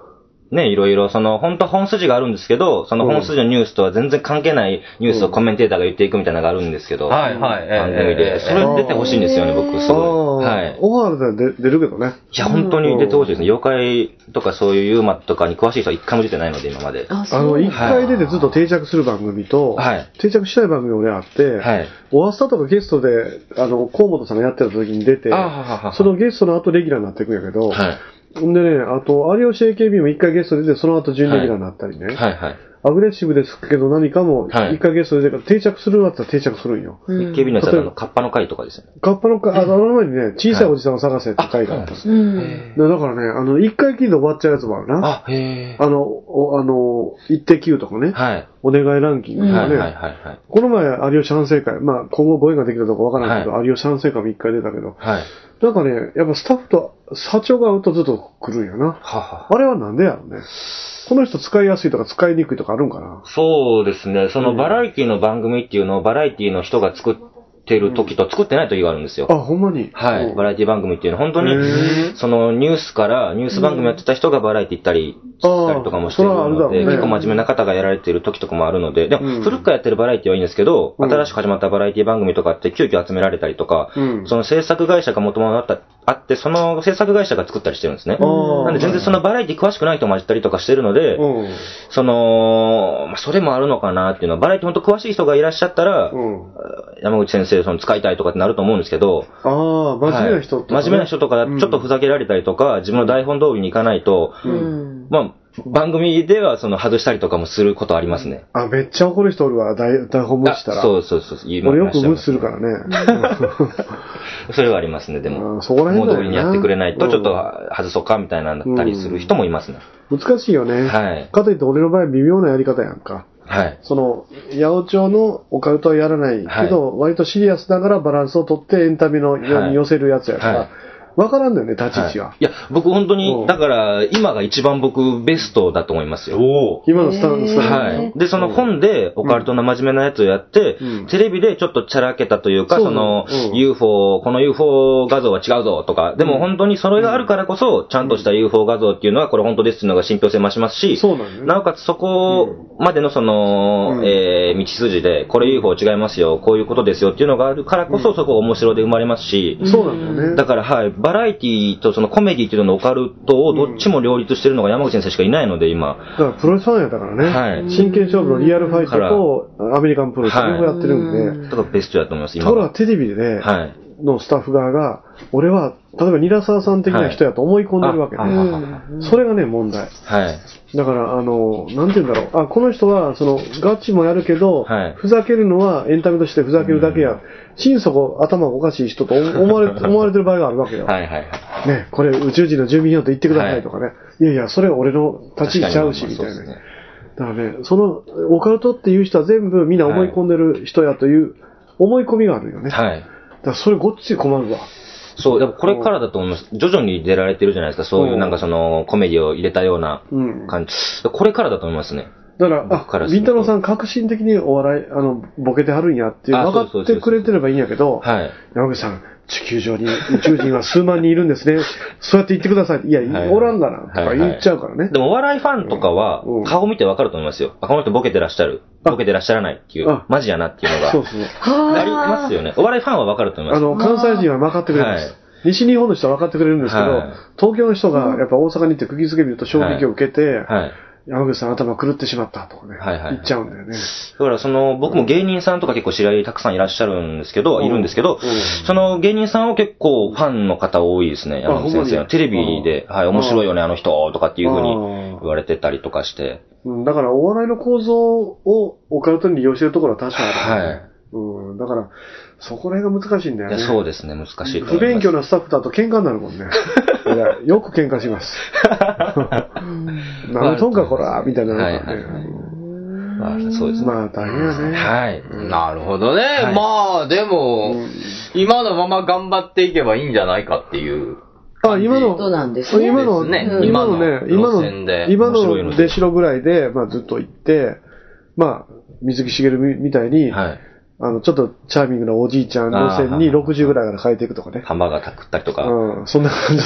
ね、いろいろ、その、本当本筋があるんですけど、その本筋のニュースとは全然関係ないニュースをコメンテーターが言っていくみたいなのがあるんですけど、はいはい番組ええで。それ出てほしいんですよね、僕、すあごい。あ、はい。オファーだったら出出るけどね。いや、本当に出てほしいですね。妖怪とかそういうユーマとかに詳しい人は一回も出てないので、今まで。あ、あの、一か。回出てずっと定着する番組と、はい定着しない番組俺あって、はい。オワスタとかゲストで、あの、河本さんがやってた時に出て、あはははそのゲストの後レギュラーになっていくんやけど、はい。ほんでね、あと、有吉 AKB も一回ゲストで出て、その後準レギュラーになったりね、はいはい。アグレッシブですけど何かもはい一回ゲストで出て、定着するんだったら定着するんよ。うん警備のやつは、あの、カッパの会とかですよね。カッパのか、あの、あの前にね、小さいおじさんを探せって回があったんです。うん。でだからね、あの、一回聞いて終わっちゃうやつもあるな。あ、へえ。あの、おあの、一滴9とかね、はい。お願いランキングとかね、はいはいはいはい。この前、有吉反省会、まあ、今後ご縁ができたとかわからないけど、有吉反省会も一回出たけど、はい。なんかね、やっぱスタッフと、社長が会うとずっと来るんやな。はは。あれはなんでやろね。この人使いやすいとか使いにくいとかあるんかな。そうですね。そのバラエティの番組っていうのをバラエティの人が作ってる時と作ってない時があるんですよ。あ、ほんまに？はい。うんバラエティ番組っていうのは本当にそのニュースから、ニュース番組やってた人がバラエティ行ったりしたりとかもしてるので、ね結構真面目な方がやられてる時とかもあるので、でもうん古くからやってるバラエティはいいんですけど、うん新しく始まったバラエティ番組とかって急遽集められたりとか、うんその制作会社がもともとあった、あって、その制作会社が作ったりしてるんですね。なんで全然そのバラエティ詳しくない人も混じったりとかしてるので、うん。その、まあ、それもあるのかなっていうのは、バラエティ本当詳しい人がいらっしゃったら、うん。山口先生、その使いたいとかってなると思うんですけど、ああ、真面目な人とかね、はい真面目な人とか、ちょっとふざけられたりとか、自分の台本通りにいかないと、うん。まあ、番組ではその外したりとかもすることありますね。あ、めっちゃ怒る人おるわ、台台本無視したら。あそうそうそう。言い俺よく無視すするからね。それはありますね、でも。そこら辺だよな通りにやってくれないと、ちょっと外そうかみたいなったりする人もいますね。難しいよね。はいかといって俺の場合微妙なやり方やんか。はい。その、八百長のオカルトはやらないけど、割とシリアスながらバランスをとってエンタメのように寄せるやつやから、はいわからんのよね、立ち位置が。はい。いや、僕本当うん。に、だから、今が一番僕ベストだと思いますよ。今のスタンス。はい。で、その本で、オカルトな真面目なやつをやって、うん。テレビでちょっとチャラけたというか、その、うん。UFO、この UFO 画像は違うぞとか、でも本当にそれがあるからこそ、ちゃんとした UFO 画像っていうのは、これ本当ですっていうのが信憑性増しますし、そうなんね。なおかつそこまでのその、うん。えー道筋で、これ UFO 違いますよ、こういうことですよっていうのがあるからこそ、そこ面白で生まれますし、そうなんだよね。だから、はい、バラエティとそのコメディっていうののオカルトをどっちも両立してるのが山口先生しかいないので、今。だからプロレスファンやったからね。はい真剣勝負のリアルファイトとアメリカンプロレス両方やってるんで。だからベストだと思います、今ところがテレビでね、はい。のスタッフ側が、俺は、例えばニラサーさん的な人やと思い込んでるわけね。それがね、問題。はい。だから、あの、なんて言うんだろう。あ、この人は、その、ガチもやるけど、はいふざけるのはエンタメとしてふざけるだけや。心底頭がおかしい人と思 われ思われてる場合があるわけよ。はいはいはい。ね、これ宇宙人の住民票と言ってくださいとかね。い、やいや、それ俺の立ち位置ちゃうし、みたいな。だからね、その、オカルトっていう人は全部みんな思い込んでる人やという思い込みがあるよね。はい。らそれごっつい困るわ。そう、やっぱこれからだと思います。徐々に出られてるじゃないですか。そういううんなんかそのコメディを入れたようなうん。感じ。これからだと思いますね。だから、からするとりんたろーさん革新的にお笑い、あの、ボケてはるんやっていう、あ分かってくれてればいいんやけど、はい。山口さん、地球上に宇宙人は数万人いるんですね。そうやって言ってください。いや、はいおらんがな、とか言っちゃうからね。でもお笑いファンとかはうん、顔見てわかると思いますよ。あ、この人ボケてらっしゃる。あボケてらっしゃらないっていうあ、マジやなっていうのが。そうそう。ありますよね。お笑いファンはわかると思います。あの、関西人は分かってくれます。はい西日本の人は分かってくれるんですけど、はい東京の人がやっぱ大阪に行って釘付け見ると衝撃を受けて、はい。山口さん頭狂ってしまったとかね、はいはいはい。言っちゃうんだよね。だからその、僕も芸人さんとか結構知り合いたくさんいらっしゃるんですけど、うん。いるんですけど、うん。その芸人さんは結構ファンの方多いですね、山口先生。は。テレビで、はい、面白いよね、あの人、とかっていうふうに言われてたりとかして。うん、だからお笑いの構造をオカルトに利用してるところは確かにある、はい。うん、だから、そこら辺が難しいんだよいやね。そうですね、難しいと思います。不勉強なスタッフだと喧嘩になるもんね。いや、よく喧嘩します。何とんかこら、みたいなね。はいはいまあ、そうですね。まあ、大変やね。はい。なるほどね。はいまあ、でも、今のまま頑張っていけばいいんじゃないかっていう。あ、今の、そうなんですね今の、ね今のね、今今の今の出城ぐらいで、まあずっと行って、まあ、水木しげるみみたいに、はい。あの、ちょっとチャーミングなおじいちゃん路線にあー60ぐらいから変えていくとかね。ハンバーガー食ったりとか、うん、そんな感じ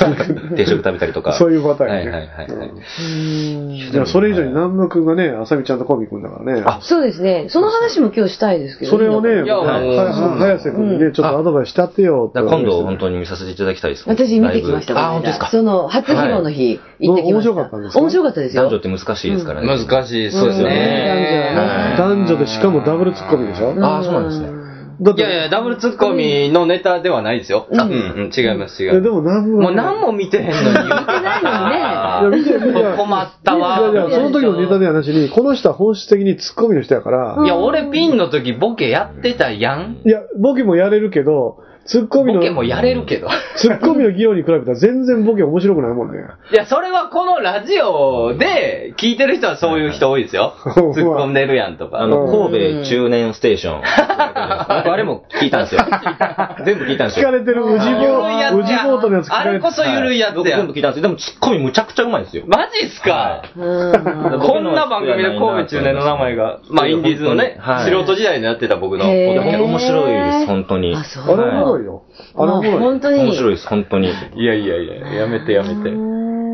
で。定食食べたりとか。そういうパターンね。はいはいはいはい。いや、それ以上に南部くんがね、あさみちゃんとコンビ組んだからね。あそうですね。その話も今日したいですけど。それをね、早瀬くんにね、ちょっとアドバイスしてやってよってだから今度本に。当に見させていただきたいです。私見てきました、あ、本当ですか？その、初披露の日、行ってきました。面白かったんですか？面白かったですよ。男女って難しいですからね。難しい、そうですうんね。男女でしかもダブルツッコミでしょ？うんあーそうなんですねだっていやいや、ダブルツッコミのネタではないですよ。うん、うん、違います、違います。えでも南部もう何も見てへんのに言うてないのにねいや見て見て困ったわ。いやいや、その時のネタではなしに、この人は本質的にツッコミの人やから、いや、俺ピンの時ボケやってたやん。いや、ボケもやれるけど、ツッコミの、ボケもやれるけど。ツッコミの議論に比べたら全然ボケ面白くないもんね。いや、それはこのラジオで聞いてる人はそういう人多いですよ。突っ込んでるやんとか。あの、神戸中年ステーション。僕あれも聞いたんですよ。全部聞いたんですよ。聞かれてる宇治ボゆるいやつ宇治ボートのやつ聞かれてあれこそゆるいやつ僕やん。全部聞いたんですよ。でもツッコミむちゃくちゃうまいですよ。マジっすか？うんこんな番組で神戸中年の名前が、まあインディーズのね、はい素人時代にやってた僕の面白いです、本当に。あ、そう。いよ。あれおもろい。本当に。面白いです、本当に。いやいやいや、やめてやめて。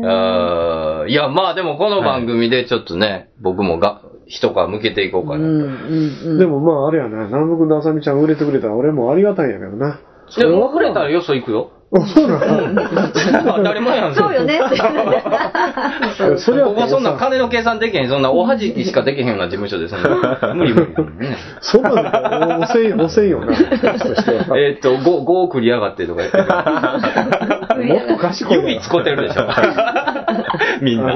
あーいや、まあでもこの番組でちょっとね、僕もが、一皮向けていこうかな。うんうんうん。でもまああれやな、南部君とあさみちゃん売れてくれたら俺もありがたいんやけどな。でも遅れたらよそ行くよ。あ、そうなの当たり前やん。そうよね。それはここはそんな金の計算できへん、そんなおはじきしかできへんような事務所で、そんな。無理無理そんなんだおせん、おせんよな。としてはえーっと、5、5送りやがってとか言ってる。もっと賢いよ。指使ってるでしょ。みんな。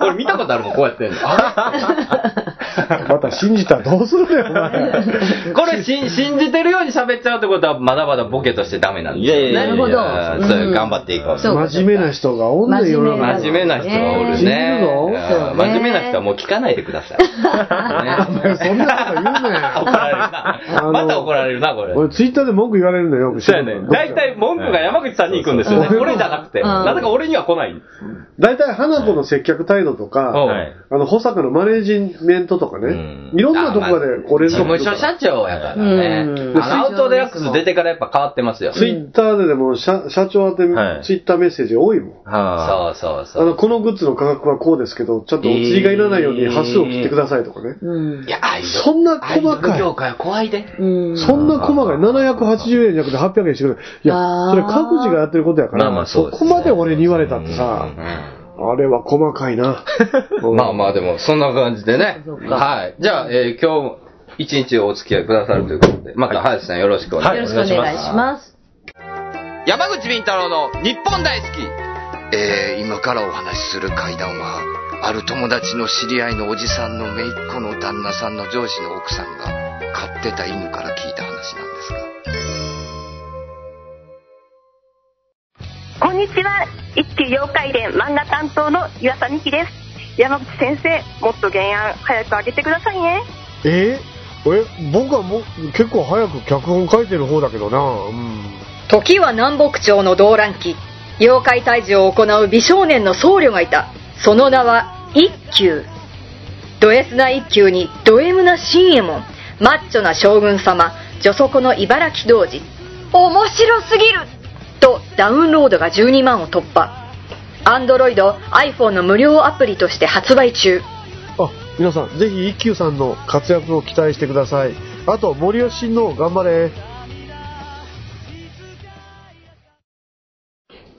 俺見たことあるもん、こうやってんの。また信じたらどうするねん、お前。これし信じてるように喋っちゃうってことは、まだまだボケとしてダメなんですよ、ね。いやいやいやなるほどう頑張っていこう。そうか真面目な人がおんねん、世の中真面目な人がおる信じるね。の真面目な人はもう聞かないでください。ねそんなこと言うねん。怒らな。また怒られるな、これ。俺ツイッターで文句言われるんだよ、よく。そうやね。大体文句が山口さんに行くんですよね。うん俺じゃなくて。うんなぜか俺には来ない。大体花子の接客態度とか、はいあの、保坂のマネージメントとかね、うんいろんなところでこれ事務所社長やからねアウトデラックス出てからやっぱ変わってますよ。ツイッターででも社社長宛てはいツイッターメッセージ多いもん。はそうそうそう。あの、このグッズの価格はこうですけど、ちょっとお釣りがいらないように端数を切ってくださいとかね。うんいや。そんな細かい。ル業界は怖いで。うん。そんな細かい。780円じゃなくて800円してくれ。いやそれ各自がやってることやから、まあまあそうですそこまで俺に言われたってさ、あれは細かいな。まあまあでも、そんな感じでね。はい。じゃあ、えー今日、一日お付き合いくださるということで、また林さんよろしくお願いします。よろしくお願いします。山口敏太郎の日本大好き。えー今からお話しする怪談は、ある友達の知り合いのおじさんの姪っ子の旦那さんの上司の奥さんが飼ってた犬から聞いた話なんですが。こんにちは。一級妖怪伝漫画担当の岩佐美希です。山口先生もっと原案早く上げてくださいね。え？え？僕はもう結構早く脚本書いてる方だけどな。うん。時は南北朝の動乱期。妖怪退治を行う美少年の僧侶がいた。その名は一休。ド S な一休にド M な新右衛門マッチョな将軍様女底の茨城童子面白すぎるとダウンロードが12万を突破アンドロイド iPhone の無料アプリとして発売中あ、皆さん、ぜひ一休さんの活躍を期待してください。あと、森吉親王頑張れ。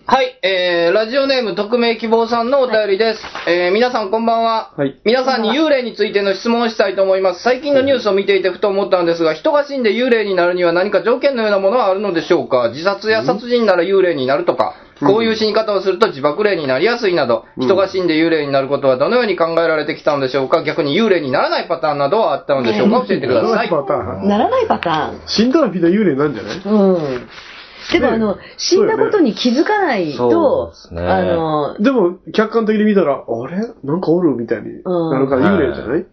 はい、えー、ラジオネーム匿名希望さんのお便りです。えー、皆さんこんばんは。はい皆さんに幽霊についての質問をしたいと思います。最近のニュースを見ていてふと思ったんですが、人が死んで幽霊になるには何か条件のようなものはあるのでしょうか？自殺や殺人なら幽霊になるとか、こういう死に方をすると自爆霊になりやすいなど、人が死んで幽霊になることはどのように考えられてきたのでしょうか？逆に幽霊にならないパターンなどはあったのでしょうか？教えてください。パターン。ならないパタ死んだらみんな幽霊なんじゃない？ーン。うん。でもあの、死んだことに気づかないそうと、ですね。あの、でも、客観的に見たら、あれ？なんかおる？みたいになるから幽霊じゃない、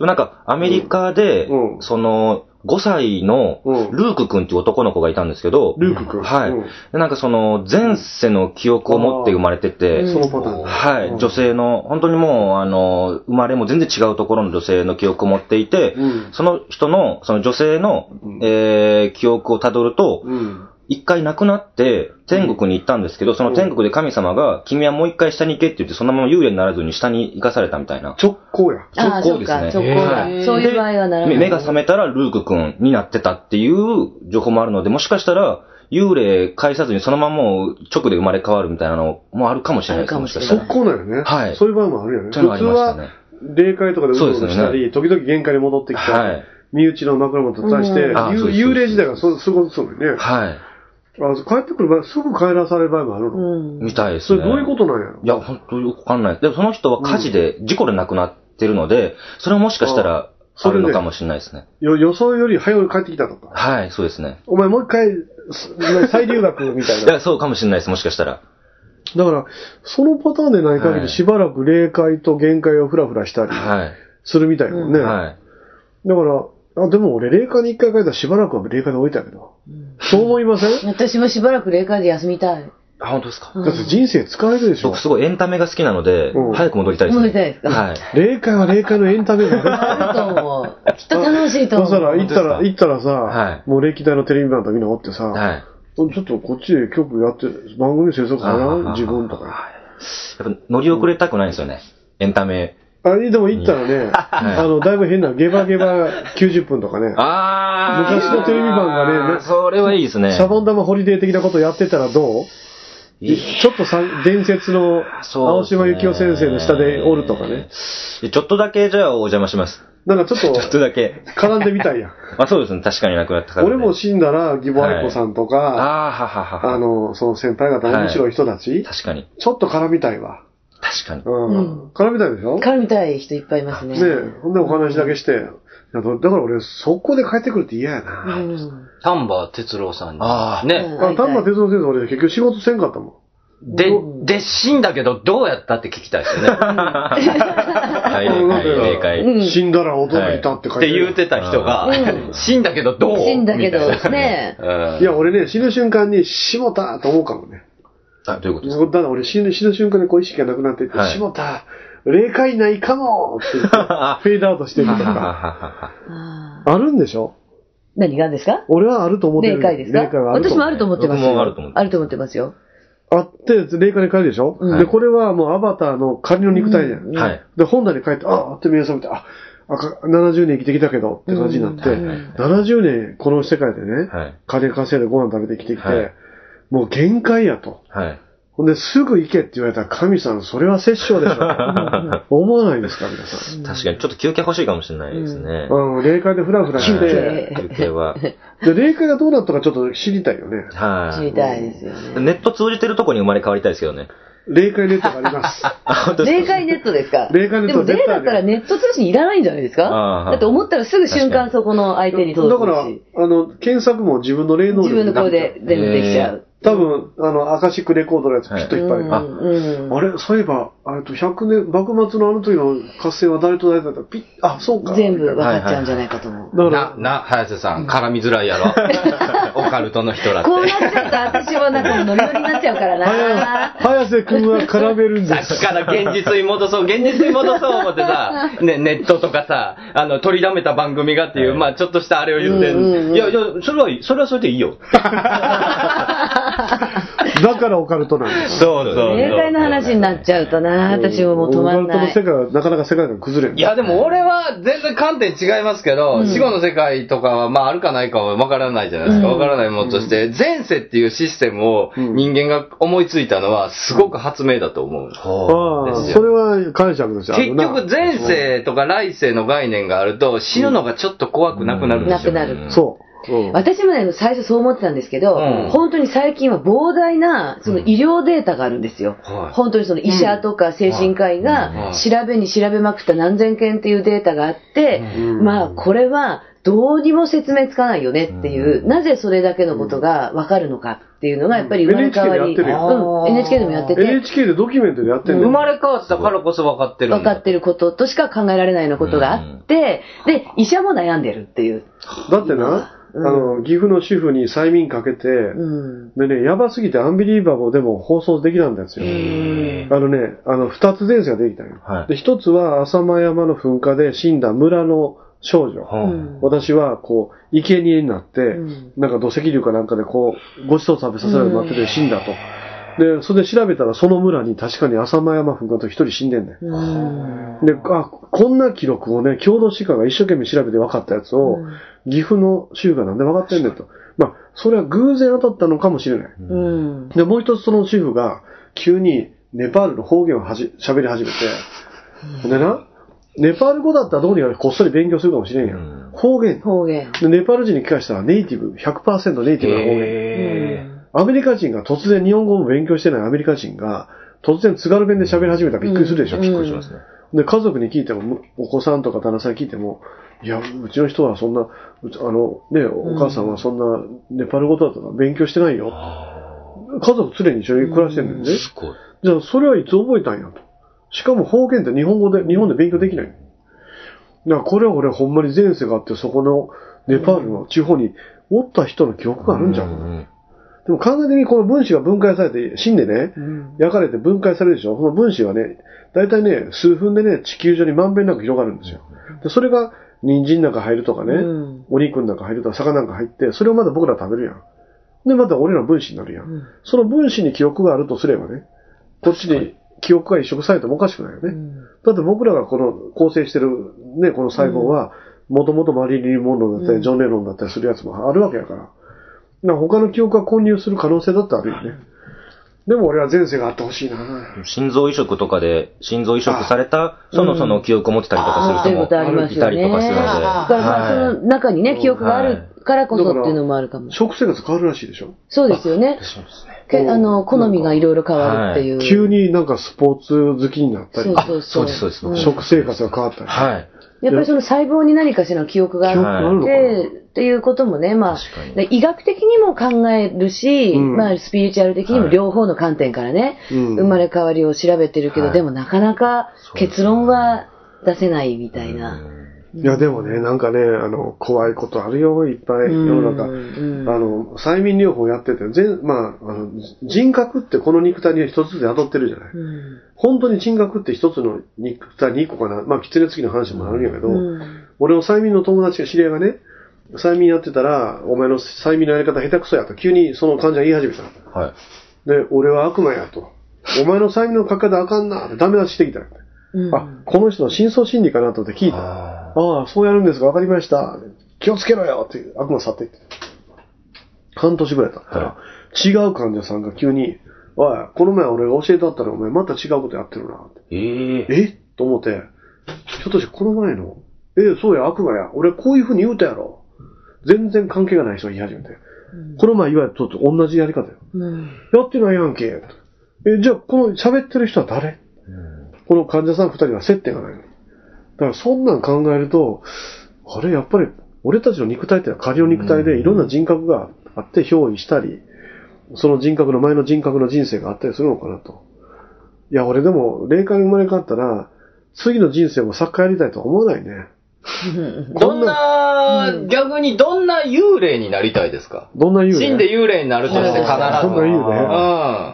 なんか、アメリカで、うん。その、5歳のうん。ルーク君っていう男の子がいたんですけど、ルーク君？はい。うん。でなんかその前世の記憶を持って生まれてて、そのパターン。だ。はい、女性の、本当にもう、あの、生まれも全然違うところの女性の記憶を持っていて、うん。その人の、その女性の、うん。えー記憶をたどると、うん。一回亡くなって天国に行ったんですけど、その天国で神様が、君はもう一回下に行けって言って、そのまま幽霊にならずに下に行かされたみたいな。直行や。ああ、直行ですね直行そういう場合はならない。で目が覚めたらルーク君になってたっていう情報もあるので、もしかしたら、幽霊返さずにそのままもう直で生まれ変わるみたいなのもあるかもしれないですあるかもしれないもしかしたら。速攻なんよね。はいそういう場合もあるよね。そういうのありましたね普通は、霊界とかでうろうろしたり、時々玄関に戻ってきたりはい、身内の枕元として、うんあそうです幽幽霊自体がそうそういうことそうだよね。はい。あ帰ってくる場合、すぐ帰らされる場合もあるの？うん。みたいですね。それどういうことなんやろ？いや、本当よくわかんない。でもその人は火事で、事故で亡くなってるので、それはもしかしたら、それであるのかもしれないですね。よ予想より早く帰ってきたとか？はい、そうですね。お前もう一回、す再留学みたいいな。や、そうかもしれないです、もしかしたら。だから、そのパターンでない限はいりしばらく霊界と限界をフラフラしたりはい。するみたいもんね。はい。だから、あ、でも俺霊界に一回帰ったらしばらくは霊界で置いたけど。そう思いません？私もしばらく霊界で休みたい。あ、本当ですか？うんだって人生疲れるでしょ僕。すごいエンタメが好きなのでうん、早く戻りたいです、戻りたいですかはい。霊界は霊界のエンタメがああると思う。きっと楽しいと思う。したら、行ったら、行ったらさ、はいもう歴代のテレビマンとみんなおってさ、はい。ちょっとこっちで曲やって、番組制作かあな自分とか。やっぱ乗り遅れたくないんですよね。エンタメ。あ、でも行ったらね、はいあの、だいぶ変な、ゲバゲバ90分とかね、あ昔のテレビ番がねそれはいいですね。シャボン玉ホリデー的なことやってたらどう？いいちょっとさ、伝説の青島幸男先生の下でおるとかね。ちょっとだけじゃあお邪魔します。なんかちょっ ちょっととだけ。絡んでみたいやん。あ、そうですね。確かに亡くなった方で俺も死んだら、義母愛子さんとか、ああ、はははは。あ、の、その先輩方、面白い人たち、確かに。ちょっと絡みたいわ。確かに。うん。うん絡みたいでしょ？ね絡みたい人いっぱいいますね。え、ほんでお話だけして。だだから俺、速攻で帰ってくるって嫌やうな。ん。丹波哲郎さんに。あーね。あ、丹波哲郎先生俺結局仕事せんかったもん。で、で、死んだけどどうやったって聞きたいですよね。はい、うんはい、霊界。うん死んだら驚いたって書いっててる言うてた人がう、死んだけどどう？死んだけどねうんいや、俺ね、死ぬ瞬間に、しもたと思うかもね。あ、どういうことですか？だから俺死ぬ、死ぬ瞬間にこう意識がなくなっていって、はいしもた霊界ないかもって言って、フェードアウトしてるとか。あるんでしょ？何がですか？俺はあると思ってる。霊界ですか？霊界はあると思う私もあると思ってますよ。僕もあると思ってますあると思ってますよ。あって、霊界に帰るでしょ、うんで、これはもうアバターの仮の肉体じゃん。うんはい。で、本棚に帰って、ああって目を覚めて、あ、あか70年生きてきたけどって感じになって、うんはい70年この世界でね、はい。金稼いでご飯食べて生きてきて、はいもう限界やと。はい。ほんで、すぐ行けって言われたら、神さん、それは殺生でしょ。思わないですか、皆さん。確かに、ちょっと休憩欲しいかもしれないですね。うん、霊界でフラフラし休て、憩休憩は。で、霊界がどうなったかちょっと知りたいよね。はい。知りたいですよね。ネット通じてるとこに生まれ変わりたいですけどね。霊界ネットがあります。霊界ネットですか？霊界ネットでも霊だったらネット通信いらないんじゃないですか？だって思ったらすぐ瞬間そこの相手にだから、届くし。あの、検索も自分の霊能力自分の声で全部できちゃう。多分、あの、アカシックレコードのやつきっといっぱいある。あれそういえば、あれと100年、幕末のあの時の合戦は誰と誰だった？ピッ、あ、そうか。全部分かっちゃうんじゃないかと思う。な、、な、早瀬さん、絡みづらいやろ。オカルトの人らって。こうなっちゃうと私はなんかノリノリになっちゃうからな。早瀬くんは絡めるんです。さっきから現実に戻そう、現実に戻そう思ってさ、ね、ネットとかさ、あの、取りだめた番組がっていう、まあちょっとしたあれを言ってうんうんうんいや、いや、それは、それはそれでいいよ。だからオカルトなんです。そうそう霊界の話になっちゃうとな、私ももう止まんないオカルトの世。界はなかなか世界が崩れん。いや、でも俺は全然観点違いますけど、うん死後の世界とかは、まああるかないかは分からないじゃないですか。うん分からないものとして、前世っていうシステムをうん人間が思いついたのは、すごく発明だと思う。ああ、ですよそれは感謝ですよ。結局前世とか来世の概念があると死ぬのがちょっと怖くなくなるんですよ。なくなるそう。うん。私もね、最初そう思ってたんですけど、うん。本当に最近は膨大なその医療データがあるんですよ。はい。本当にその医者とか精神科医うんが調べに調べまくった何千件っていうデータがあって、うん。まあこれはどうにも説明つかないよねっていう、なぜそれだけのことがわかるのかっていうのが、やっぱり生まれ変わり、NHK でやってるよ。うん、NHK でもやってて、NHK でドキュメントでやってんの。生まれ変わったからこそ分かってる分かってることとしか考えられないようなことがあって、で、医者も悩んでるっていう。だってな、あの、岐阜の主婦に催眠かけて、うん。でね、やばすぎてアンビリーバボーでも放送できなんですよ。あのね、あの、二つ前世ができたんよ。はいで、一つは浅間山の噴火で死んだ村の少女。うん私は、こう、生贄になって、んなんか土石流かなんかでこう、ごちそう食べさせられるようになってて死んだと。で、それで調べたらその村に確かに浅間山噴火と一人死んでんねん。うん。で、あ、こんな記録をね、郷土史家が一生懸命調べて分かったやつを、岐阜の州がなんで分かってんねんと。まあ、それは偶然当たったのかもしれない。うん。で、もう一つその主婦が、急にネパールの方言をはじ喋り始めて、でな、ネパール語だったらどうにかこっそり勉強するかもしれんやん。方言。方言。で、ネパール人に聞かしたらネイティブ、100%ネイティブな方言。へアメリカ人が突然日本語も勉強してないアメリカ人が、突然津軽弁で喋り始めたらびっくりするでしょ。うんびっくりしますね。で、家族に聞いても、むお子さんとか旦那さんに聞いても、いや、うちの人はそんな、あの、ね、お母さんはそんな、ネパール語だとか勉強してないよ。家族常に一緒に暮らしてるんだよね。すごい。じゃあ、それはいつ覚えたんやと。しかも方言って日本語で、日本で勉強できない。だからこれは俺ほんまに前世があって、そこのネパールの地方におった人の記憶があるんじゃん。でも考えてみ、この分子が分解されて、死んでね、焼かれて分解されるでしょ？その分子はね、だいたいね、数分でね、地球上にまんべんなく広がるんですよ。でそれが、人参なんか入るとかね、うんお肉なんか入るとか、魚なんか入って、それをまた僕ら食べるやん。で、また俺ら分子になるやん。その分子に記憶があるとすればね、こっちに記憶が移植されてもおかしくないよね。だって僕らがこの構成してるね、この細胞は、もともとマリリン・モンローだったり、ジョン・レノンだったりするやつもあるわけやから。だから他の記憶が混入する可能性だってあるよね。でも俺は前世があってほしいな。心臓移植とかで、心臓移植された、そのその記憶を持ってたりとかする人もそういうことありますいたよね。りとかするので。だからまあその中にね、記憶があるからこそっていうのもあるかも。食生活変わるらしいでしょそうですよね。けあの、好みがいろいろ変わるっていう。急になんかスポーツ好きになったり、そうそうそうそうです、そうです。うん食生活が変わったり。はい。やっぱりその細胞に何かしらの記憶があって、っていうこともね、まあ医学的にも考えるし、うん。まあ、スピリチュアル的にもはい。両方の観点からね、うん。生まれ変わりを調べてるけど、はい。でもなかなか結論は出せないみたいな。いや、でもね、なんかね、あの、怖いことあるよ、いっぱい、世の中。うんあの、催眠療法やってて、全、まあ、あの、人格ってこの肉体に一つずつ宿ってるじゃない。うん本当に人格って一つの肉体に一個かな。まあ、狐つきの話もあるんやけど、うん俺の催眠の友達が知り合いがね、催眠やってたら、お前の催眠のやり方下手くそやと、急にその患者が言い始めたの。はい。で、俺は悪魔やと。お前の催眠の書き方あかんなってダメ出ししてきたの。うんあ、この人の深層心理かなと思って聞いた。あああ、そうやるんですか？わかりました。気をつけろよって悪魔去っていって。半年ぐらい経ったら、違う患者さんが急に、おい、この前俺が教えてあったらお前また違うことやってるなって。えええ？と思って、ひょっとしてこの前の、え、そうや、悪魔や。俺こういう風に言うたやろ。全然関係がない人が言い始めて。この前言われたと同じやり方よ。うんやってないやんけ。え、じゃあこの喋ってる人は誰？この患者さん二人は接点がないの。だからそんなん考えると、あれ、やっぱり、俺たちの肉体ってのは仮の肉体でいろんな人格があって憑依したり、その人格の前の人格の人生があったりするのかなと。いや、俺でも、霊界に生まれ変わったら、次の人生も作家やりたいとは思わないね。どんな、逆にどんな幽霊になりたいですか？どんな幽霊？死んで幽霊になるとして必ず。どんな幽霊？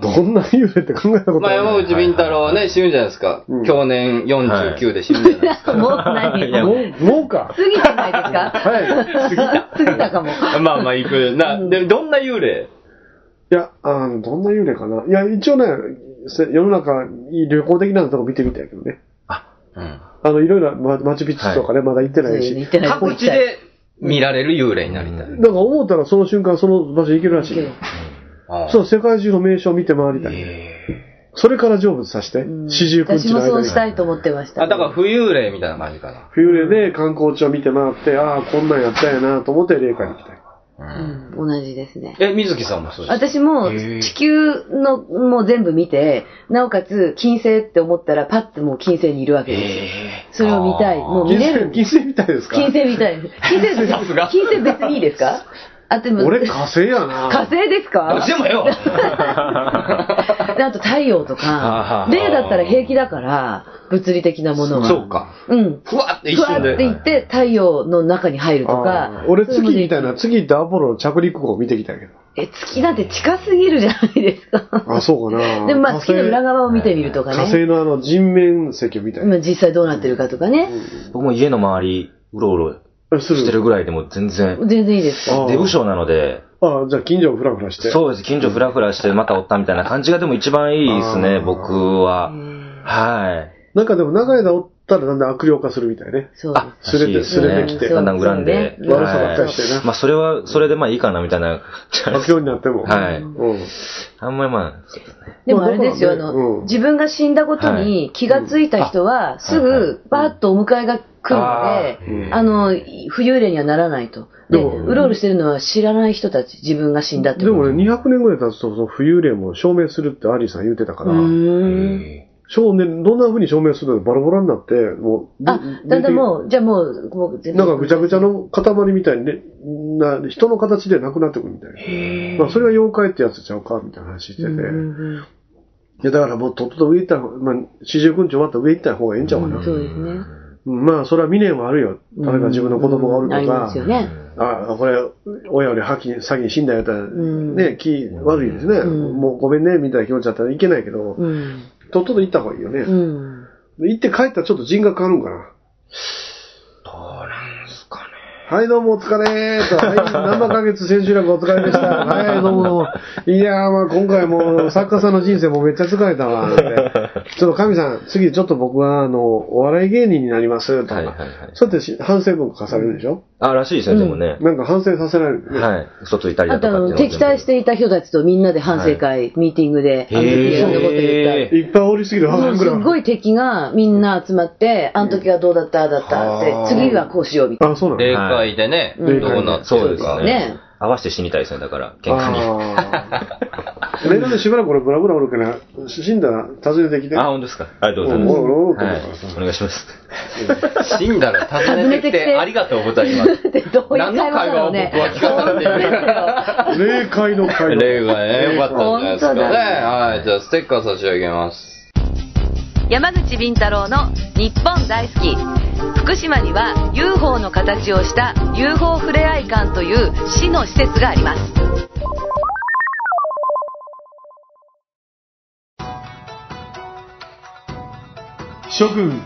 うん。どんな幽霊って考えたことまあ、山ない。口敏太郎はね、死ぬじゃないですか。うん去年49で死ぬじゃないですか。もう何もう、もうか。過ぎてないですか？はい。過ぎた。過ぎたかも。まあまあ、行く。な、で、どんな幽霊？いや、あの、どんな幽霊かな。いや、一応ね、せ世の中、いい旅行的なとこ見てみたいけどね。うん。あの、いろいろ、ま、マチュピチュとかね、まだ行ってないし。言ってない各地で見られる幽霊になりたい。なんか思ったらその瞬間その場所行けるらしいよ。ああそう、世界中の名所を見て回りたい。それから成仏させて、うん四十九日私もそう。したいと思ってました。あ、だから浮遊霊みたいな感じかな。冬霊で観光地を見て回って、ああ、こんなんやったんやなと思って霊界に行きたい。うん、同じですね。え、水木さんもそうですか？私も地球のもう全部見て、なおかつ金星って思ったらパッてもう金星にいるわけですよ。それを見たい。もう見れる。金星みたいですか？金星みたいです。金星、金星別にいいですか？あ、でも、俺火星やな。火星ですか？でもよ であと太陽とか、霊だったら平気だから、物理的なものは。そうか。うん。ふわって一ふわ瞬で。っていって太陽の中に入るとあかー。俺月みたいな、月行ってアポロの着陸後見てきたけど。え、月なんて近すぎるじゃないですか。あ、そうかな。でもまあ火月の裏側を見てみるとか火ね。星のあの人面石みたいな。今実際どうなってるかとかね。僕も家の周り、うろうろすしてるぐらいでも全然、全然いいですかあ出不精なので、あじゃあ近所をフラフラして。そうです。近所フラフラしてまたおったみたいな感じがでも一番いいですね、僕は。はい。なんかでも長い間おったらだんだん悪霊化するみたいね。そうあ、すれてらしいですれてきてだんだん恨んで。悪さばっかりしてなまあそれは、それでまあいいかなみたいな。悪霊になっても。はいうん。あんまりまあ、そうですね。でもあれですよ、あの、自分が死んだことに気がついた人は、すぐバーッとお迎えが来るので、あの、浮遊霊にはならないと。で、うろうろしてるのは知らない人たち、自分が死んだって。でもね、200年ぐらい経つと、その浮遊霊も証明するってアリーさん言ってたから、うーん。証明、どんな風に証明するのバラバラになって、もう、あ、だんだんもう、じゃあもう、もう全なんかぐちゃぐちゃの塊みたいにね、な人の形でなくなってくるみたいな。まあ、それが妖怪ってやつちゃうかみたいな話してて。いや、だからもうとっとと上行ったら、まあ、四十九日終わったら上行った方がいいんちゃうかな。うんそうですね。うんまあ、それは未練はあるよ。例えば自分の子供がおるとありまかす、よね。あ、これ、親より先に死んだやったら、んね、気悪いですね。うんもうごめんね、みたいな気持ちだったらいけないけど、うん。とっとと行った方がいいよね。うん。で行って帰ったらちょっと人格変わるんかな。どうなんすかね。はい、どうもお疲れーと。はい、生ヶ月千秋楽お疲れでした。はい、どうもどうも。いやー、まあ今回もう作家さんの人生もめっちゃ疲れたわ。ちょっと神さん、次ちょっと僕はあの、お笑い芸人になります。とか。はいはいはい。そうやってし反省文化されるでしょ、あ、らしいですね、でもね。なんか反省させられる、ね。はい。嘘ついたりだあとあの、とかっていうのは敵対していた人たちとみんなで反省会、ミーティングで、あの時いろんなこと言ったへいっぱいおりすぎる半分ぐらい。っごい敵がみんな集まって、あの時はどうだった、ああだったって、次はこうしようみたいあ、そうなの霊界でね、うんどうなってそうです。ね。合わせて死にたいですね、だから、喧嘩に。あー。連絡でしばらく俺ブラブラおるから、死んだら訪ねてきて。あ、本当ですか？ありがとうございうんおるおるます。はい。お願いします。死んだら訪ねてきて、ありがとうございます。ってどういう何の会話会話を僕なのね。は聞かされている霊界の会話。霊がね、よかったんじゃないですかね。はい、じゃあステッカー差し上げます。山口敏太郎の日本大好き福島には UFO の形をした UFO ふれあい館という市の施設があります諸君、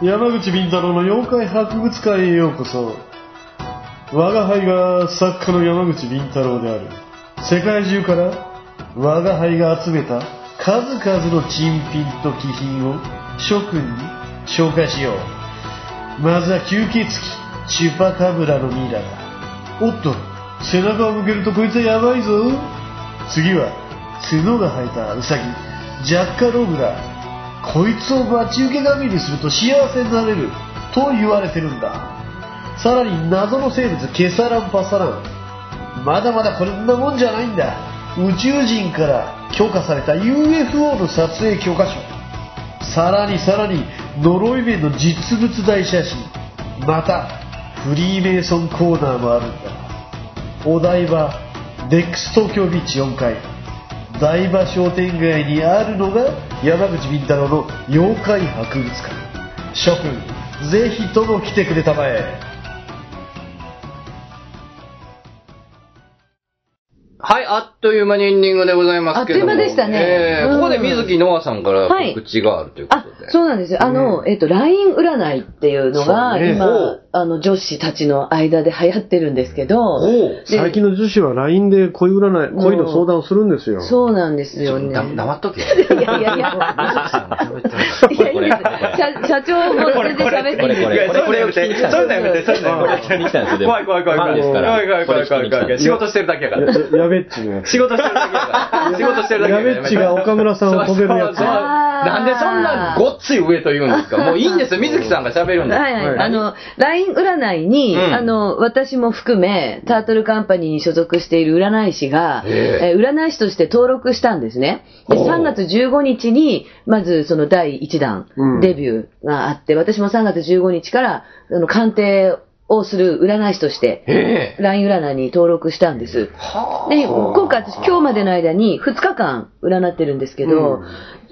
山口敏太郎の妖怪博物館へようこそ。我が輩が作家の山口敏太郎である。世界中から我が輩が集めた数々の珍品と貴品を諸君に紹介しよう。まずは吸血鬼、チュパカブラのミイラだ。おっと、背中を向けるとこいつはやばいぞ。次は、角が生えたウサギ、ジャッカローブだ。こいつを待ち受け神にすると幸せになれると言われてるんださらに謎の生物ケサランパサランまだまだこんなもんじゃないんだ宇宙人から許可された UFO の撮影許可書さらにさらに呪い面の実物大写真。またフリーメイソンコーナーもあるんだ。お台場デックス東京ビーチ4階。台場商店街にあるのが山口敏太郎の妖怪博物館。諸君ぜひとも来てくれたまえ。はい、あっという間にエンディングでございますけども。あっという間でしたねうんえーここで水木ノアさんからはい告知があるというこあとで。、そうなんですよ。あの、えっと、LINE 占いっていうのが、ね今、あの、女子たちの間で流行ってるんですけど、で最近の女子は LINE で恋占い、恋の相談をするんですよ。そうなんですよね。だ黙っとけ。いやいやいや。いや、いいです。社社長も全然喋ってこれ、これ、これを聞きに来たんですよ。これを聞きに来たんですよ。でも怖い怖い怖い怖い。怖い怖い怖い怖いやから。べっちのやつ。仕事してるだけだから。仕事してるだけやべっちが岡村さんを飛べるやつなんでそんなごっつい上と言うんですか？もういいんですよ。水木さんが喋るんです。はいはい。はいあの、LINE 占いに、うんあの、私も含め、タートルカンパニーに所属している占い師が、えええー占い師として登録したんですね。で、ほう3月15日に、まずその第1弾、うんデビューがあって、私も3月15日から、あの、鑑定をする占い師として、え。え LINE 占いに登録したんです。で、今回私今日までの間に2日間占ってるんですけど、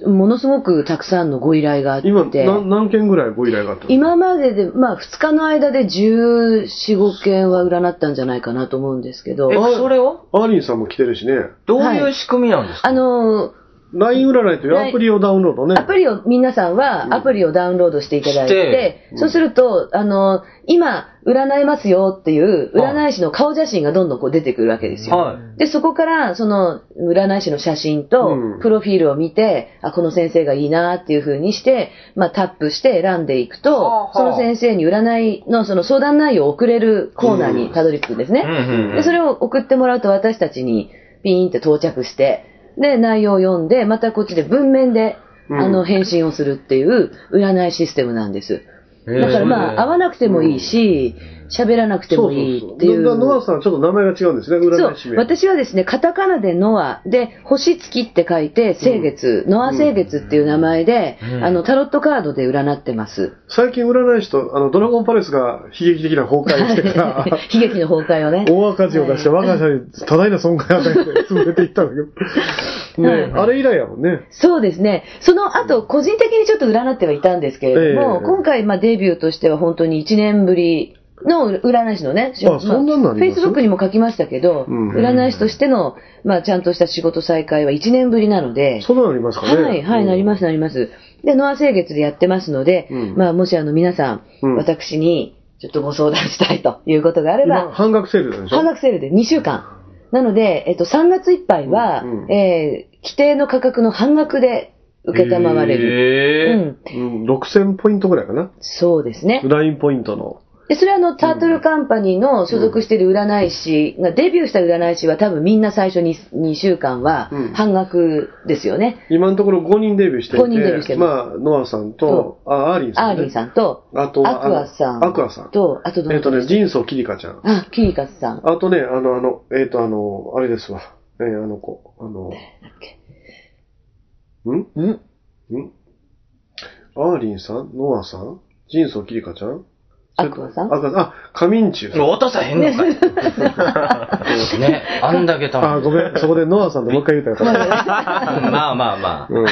ものすごくたくさんのご依頼があって、今、な何件ぐらいご依頼があったの今までで、まあ2日の間で14、5件は占ったんじゃないかなと思うんですけど、え、それを？アーリンさんも来てるしね。どういう仕組みなんですか？あの、LINE 占いというアプリをダウンロードね。アプリを、皆さんはアプリをダウンロードしていただいて、して。そうすると、あの、今、占えますよっていう占い師の顔写真がどんどんこう出てくるわけですよ。はい。で、そこから、その、占い師の写真とうん、プロフィールを見て、あ、この先生がいいなっていう風にして、まあ、タップして選んでいくと、はあはあ。その先生に占いのその相談内容を送れるコーナーにたどり着くんですね。うん。うん。うん。で、それを送ってもらうと私たちにピーンって到着して、で、内容を読んで、またこっちで文面で、うん。あの、返信をするっていう占いシステムなんです。だからまあ、会わなくてもいいし、喋らなくてもいいっていう。だノアさんはちょっと名前が違うんですね、そう占い師名。私はですね、カタカナでノアで、星月って書いて、星月、ノア星月っていう名前で、うんあの、タロットカードで占ってます。最近占い師と、あの、ドラゴンパレスが悲劇的な崩壊をしてから、悲劇の崩壊をね。大赤字を出して、我が社に多大な損害を与えて潰れていったんだけど。ね、はいあれ以来やもんね。そうですね。その後、個人的にちょっと占ってはいたんですけれども、ええ今回、まあ、デビューとしては本当に1年ぶりの占い師のね、あそんなのありますフェイスブックにも書きましたけど、うん占い師としての、まあ、ちゃんとした仕事再開は1年ぶりなので、そんなりますかね。はい、はい、なります、なります。で、ノア星月でやってますので、うんまあ、もしあの皆さん、うん私にちょっとご相談したいということがあれ今、ば、半額セールでしょ？半額セールで2週間。なので、えっと、3月いっぱいは、うんうんえー規定の価格の半額で受けたまわれる。へうん。うん、6000ポイントぐらいかな。そうですね。LINE ポイントの。で、それはあの、タートルカンパニーの所属している占い師が、デビューした占い師は多分みんな最初に2週間はうん。半額ですよね。今のところ5人デビューしていて、5人デビューしてる。まあ、ノアさんと、あ、アーリンさん、ね。アーリンさんと、あとはアクアさん。アクアさん。と、あとどえっ、とね、ジンソキリカちゃん。あ、キリカスさん。あとね、あの、あの、えっ、と、あの、あれですわ。えーあの子、あの、ん？ん？んん？アーリンさん？ノアさん？ジンソキリカちゃん？アクアさんあ、あ、カミンチュウさん。渡さへんのかい。ね、あんだけたあ、ごめん、そこでノアさんともう一回言ったらよかっまあまあまあ。た。うん。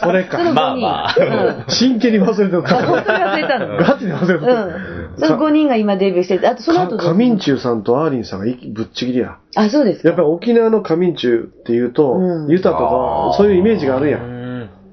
それか。まあ5人。まあうん真剣に忘れてあ、た。本当に忘れたの。ガチで忘れてた。うん。その5人が今デビューしてて、あとその後かカミンチュウさんとアーリンさんがいぶっちぎりや。あ、そうですか。やっぱり沖縄のカミンチュウっていうと、うんユタとか、そういうイメージがあるや。うんん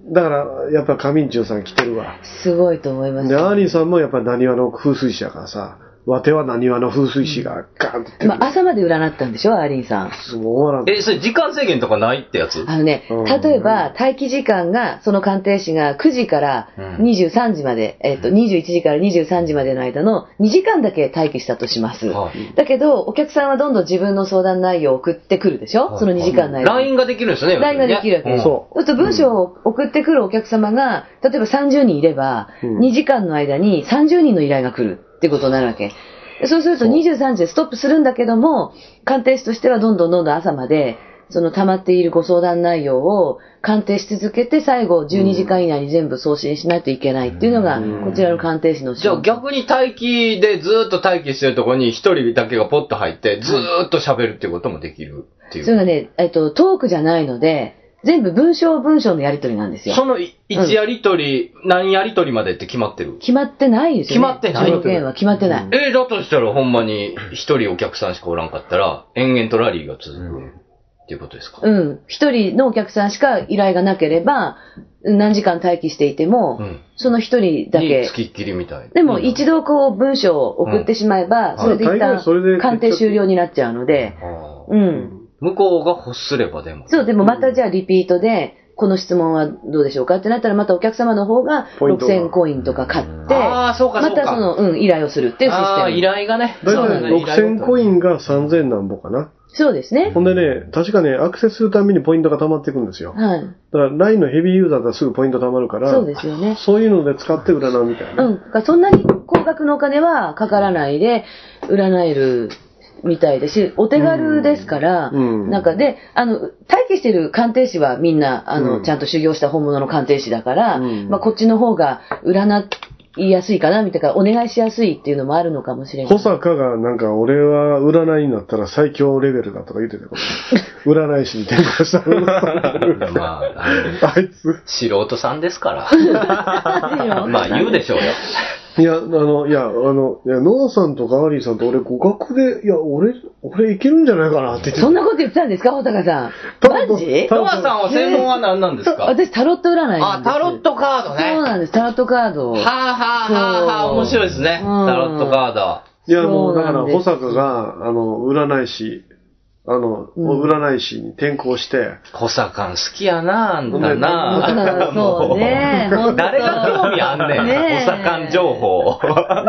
だから、やっぱカミンチュウさん来てるわ。すごいと思います。で、アーリンさんもやっぱり浪速の風水師やからさ、わては浪速の風水師がガーンってまあ、朝まで占ったんでしょ、アーリンさん。る。もう終わらん。え、それ時間制限とかないってやつ？あのねうん、例えば、待機時間が、その鑑定士が9時からうん23時まで、えっと、21時から23時までの間の2時間だけ待機したとします。はいだけど、お客さんはどんどん自分の相談内容を送ってくるでしょ？その2時間の間に。LINE ができるんですよね。LINE ができるわけです。そそうすると文章を送ってくるお客様が、例えば30人いれば、うん2時間の間に30人の依頼が来るってことになるわけ。でそうすると23時でストップするんだけども、鑑定士としてはどんどんどんどん朝まで、その溜まっているご相談内容を鑑定し続けて、最後12時間以内に全部送信しないといけないっていうのが、こちらの鑑定士の仕じゃあ事。逆に待機でずーっと待機してるところに一人だけがポッと入って、ずーっと喋るっていうこともできるっていう。それがね、えっと、トークじゃないので、全部文章文章のやり取りなんですよ。そのい一やりとり、何やりとりまでって決まってる？決まってないですよ、ね。決まってない？条件は決まってない。えーだとしたらほんまに一人お客さんしかおらんかったら、延々とラリーが続くっていうことですか、うん。一人のお客さんしか依頼がなければ、何時間待機していても、うんその一人だにけ。付きっきりみたい。でも一度こう文章を送ってしまえば、んそれで一大概それで旦鑑定終了になっちゃうので、うん。向こうが欲すればでも。そう、でもまたじゃあリピートで、この質問はどうでしょうかってなったら、またお客様の方がポイントが6000コインとか買って、あーそうかそうかまたその、うん、依頼をするっていうシステム。ああ、依頼がね。だいたいそうだね6000コインが3000なんぼかな。そうですね。ほんでね、確かね、アクセスするためにポイントが溜まっていくんですよ。はい。だから LINE のヘビーユーザーだったらすぐポイント貯まるから、そうですよね。そういうので使って占うみたいな。うん。だからそんなに高額のお金はかからないで占えるみたいですし、お手軽ですから、うんなんかで、あの、待機してる鑑定士はみんな、あの、うんちゃんと修行した本物の鑑定士だから、うんまあこっちの方が占いやすいかな、みたいな、お願いしやすいっていうのもあるのかもしれない。保坂がなんか俺は占いになったら最強レベルだとか言ってたよ。占い師に転校したまあ、あいつ。素人さんですから。ままあ言うでしょうよ。いや、あの、いや、あの、いや、ノアさんとかアリーさんと俺互角で、いや、俺、俺いけるんじゃないかなって言ってそんなこと言ってたんですか、保坂さん。マジ？ノアさんは専門は何なんですか？私、タロット占いなんあ、ですタロットカードそうね。なんです、タロットカードを。はあはあはあはあ、面白いですね。タうんロットカード。いや、もう、だから、保坂が、あの、占い師、あの、うん占い師に転校して、小坂好きやな、あんたうんな。そうねもうほんと誰が興味あんねん。ねえ小坂情報。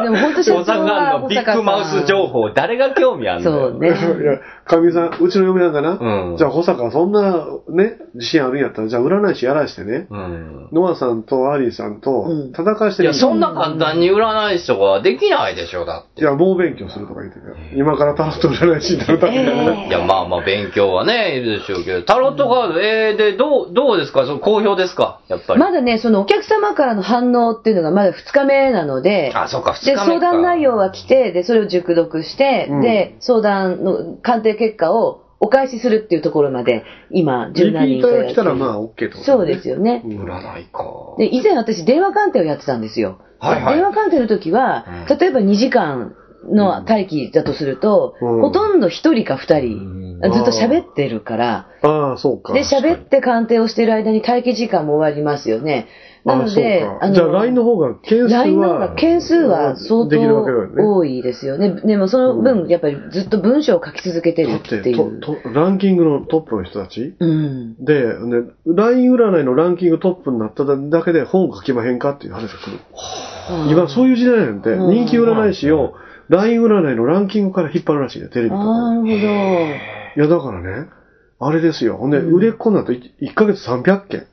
でも本当小坂のビッグマウス情報、誰が興味あんねん。そうね。いや、かみさん、うちの嫁なんかな、うんじゃあ保坂そんな、ね、自信あるんやったら、じゃあ占い師やらしてね、うん。ノアさんとアリーさんとうん戦わしてみいや、そんな簡単に占い師とかできないでしょ、だって。いや、猛勉強するとか言ってたよ。今からタロット占い師になるために。えいや、まあまあ、勉強はね、いるでしょうけど、タロットカード、えー、で、どう、どうですか？その好評ですか？やっぱり。まだね、そのお客様からの反応っていうのがまだ2日目なので、あ、そうか、二日で、目か。相談内容は来て、で、それを熟読して、うんで、相談の鑑定結果をお返しするっていうところまで、今、リピ十何ーターが来たらまあ OK ってこと、そうですよね。うん占いか。で、以前私電話鑑定をやってたんですよ。はいはい電話鑑定の時は、うん例えば2時間の待機だとすると、うんほとんど1人か2人、ずっと喋ってるから、ああ、そうか。で、喋って鑑定をしている間に待機時間も終わりますよね。なので、あそうかじゃあ LINE の方が件数は LINE の方が件数は相当。多いですよね。でもその分、やっぱりずっと文章を書き続けてるだっていう。ランキングのトップの人たち？うん。で、ね、LINE 占いのランキングトップになっただけで本書きまへんかっていう話が来る。今そういう時代なんて、うん人気占い師を LINE 占いのランキングから引っ張るらしいね、テレビとか。なるほど。いや、だからね、あれですよ。ほんで、売れっ子になると 1, ヶ月300件。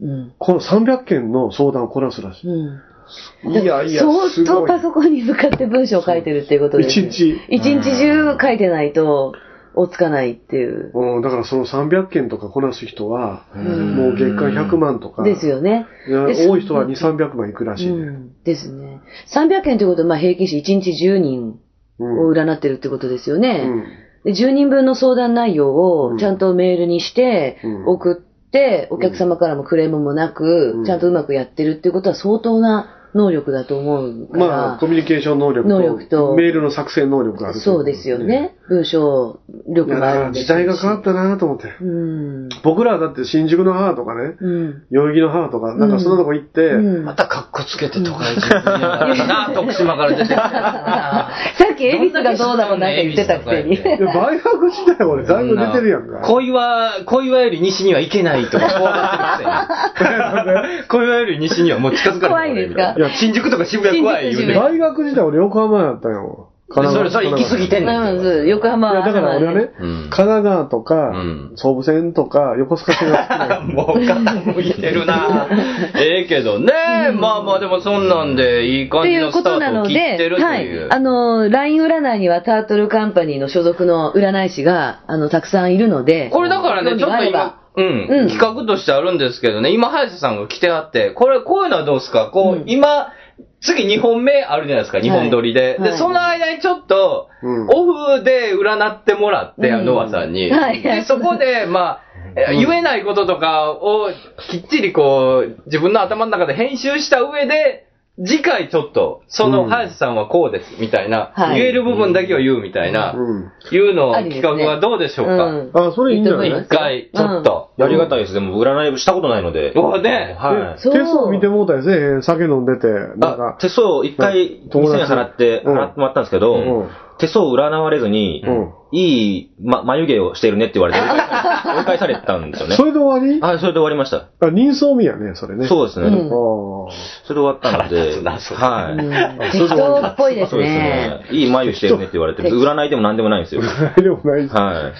うん。この300件の相談をこなすらしうん。い。いやいや、相すごい。当パソコンに向かって文章を書いてるっていうことです、ね。一日。一日中書いてないと、追っつかないっていう。うん、だからその300件とかこなす人は、んもう月間100万とか。ですよね。多い人は2、300万いくらしいね。うん。ですね。300件ということは、まあ平均して1日10人うんを占ってるってことですよね。うんで10人分の相談内容をちゃんとメールにしてうん送って、お客様からもクレームもなく、うんちゃんとうまくやってるってことは相当な能力だと思うから。まあ、コミュニケーション能力と、能力とメールの作成能力があるそうですよね。文章い力やだからもあるんです時代が変わったなと思って。うん。僕らはだって新宿の母とかね、うん。代々木の母とか、なんかそんなとこ行って、うんまたカッコつけて都会人な徳島から出てきたな。さっき恵比寿がどうだもんなんか言ってたくせに。いや、大学時代俺だいぶ出てるやんか。小岩、小岩より西には行けないとか怖がってるくせに。小岩より西にはもう近づかない。怖いんですか？いや、新宿とか渋谷怖い言うね。新宿大学時代俺横浜やったよ。でそれ、それ行き過ぎてんねん。うん横浜は。だから俺はね、うん神奈川とか、うん総武線とか、横須賀線が好きなの もう傾いてるな ええけどね。まあまあでもそんなんでいい感とじのスタいうことなートをので、切ってるとはいいう。。あの、LINE 占いにはタートルカンパニーの所属の占い師が、あの、たくさんいるので。これだからね、ちょっと今、うん、うん企画としてあるんですけどね、今、早瀬さんが来てあって、これ、こういうのはどうですか？こう、うん今、次2本目あるじゃないですか、2本撮りで。で、はい。その間にちょっと、うん。オフで占ってもらって、うんノアさんに。はい。で、そこで、まあ、え言えないこととかをきっちりこう、自分の頭の中で編集した上で、次回ちょっと、その、うん林さんはこうです、みたいな、はい。言える部分だけを言うみたいな、うん。いうの企画はどうでしょうか、うん。あ、それいいんじゃないいいと思います一回、ちょっと。やりがたいです。でも、占いしたことないので。うわね、はい。そう手相見てもうたりせえへん酒飲んでて、なんあか、、手相一回2000友達円払って、うん。払ってもらったんですけど、うん手相を占われずに、いい、ま、眉毛をしてるねって言われて、追い返されたんですよね。それで終わり？はい、それで終わりました。あ、人相見やね、それね。そうですね。うんそれで終わったので、はい。適当っぽいですそうですね。ね。いい眉してるねって言われて、占いでも何でもないんですよ。でもないです。はい。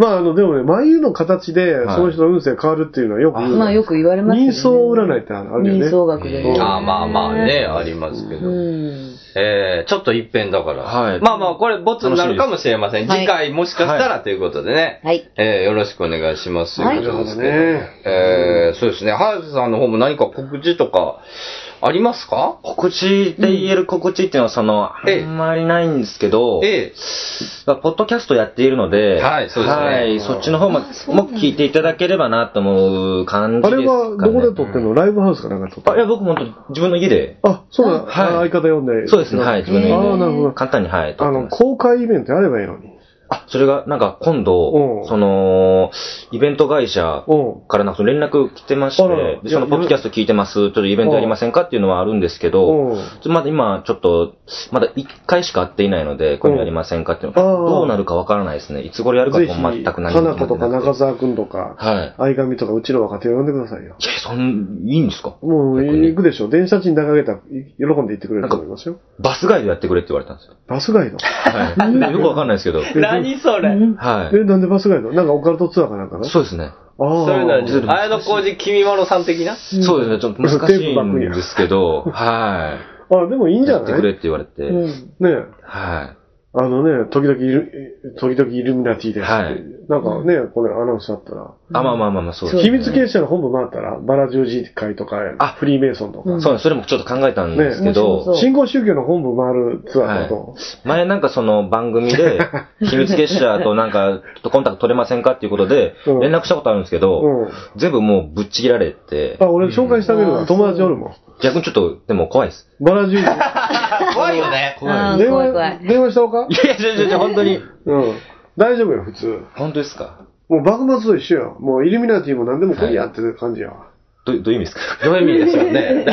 まあ、あの、でもね、眉の形で、はいその人の運勢変わるっていうのはよく。まあよく言われますよね。人相占いってあるよね。人相学でね。ああ、まあまあね、ありますけど。うん。えー、ちょっと一変だから。はいまあまあ、これ、ボツになるかもしれません。次回もしかしたらということでね。はい。えー、よろしくお願いします。はいということですけどなるほどねえー、そうですね。早瀬さんの方も何か告知とか、ありますか？告知で言える告知っていうのは、その、あええんまりないんですけど、ええまあポッドキャストやっているので、はいそうですねはい、そっちの方も、も聞いていただければなと思う感じあれですか、ね。はどこで撮ってんの？ライブハウスかなんかで撮ってあ、いや、僕も自分の家で、あ、そうだ。はいあ相方呼んで。そうですね、はい、自分の家で。ああ、なるほど。簡単に、はい、撮あの。公開イベントやればいいのに。あ、それが、なんか今うん度、その、イベント会社うん。からなんかその連絡来てましてそのポッドキャスト聞いてます、ちょっとイベントやりませんかっていうのはあるんですけど、うん。まだ今、ちょっと、まだ1回しか会っていないので、これやりませんかっていうのは、どうなるかわからないですね。いつ頃やるかも全く何花も子とか中澤くんとか、はい。相上とかうちの若手を呼んでくださいよ。いや、そん、いいんですか？もう行くでしょ。電車賃高げたらい喜んで行ってくれると思いますよ。バスガイドやってくれって言われたんですよ。バスガイド？はい。よくわかんないですけど。何それはい。え、なんでバスガイドなんかオカルトツアーかなんかなそうですね。ああ。それなちょっと綾小路君まろさん的な？そうですね。ちょっと難しいんですけど、はあ、でもいいんい。じゃない？やってくれって言われて、うん。ねはあのね、時々イル、時々イルミナティです。はいなんかね、これアナウンスあったら。い。あ、まあまあまあまあ、そうです秘密結社の本部回ったら、バラ十字会とか、あフリーメイソンとか。うんそうです。それもちょっと考えたんですけどう、新興宗教の本部回るツアーだと。前なんかその番組で、秘密結社となんか、ちょっとコンタクト取れませんかっていうことで、うん連絡したことあるんですけど、うん。全部もうぶっちぎられて、あ、俺紹介してあげるわ。うん友達おるもん。逆にちょっと、でも怖いです。バラ十字。怖いよね。あー電怖い怖い話、電話したおか？いやいやいやいや、本当に。うん。大丈夫よ、普通。本当ですか？もう幕末と一緒よ。もうイルミナティも何でも来いやってる感じやわ。どどういう意味ですか？どういう意味でしょうね？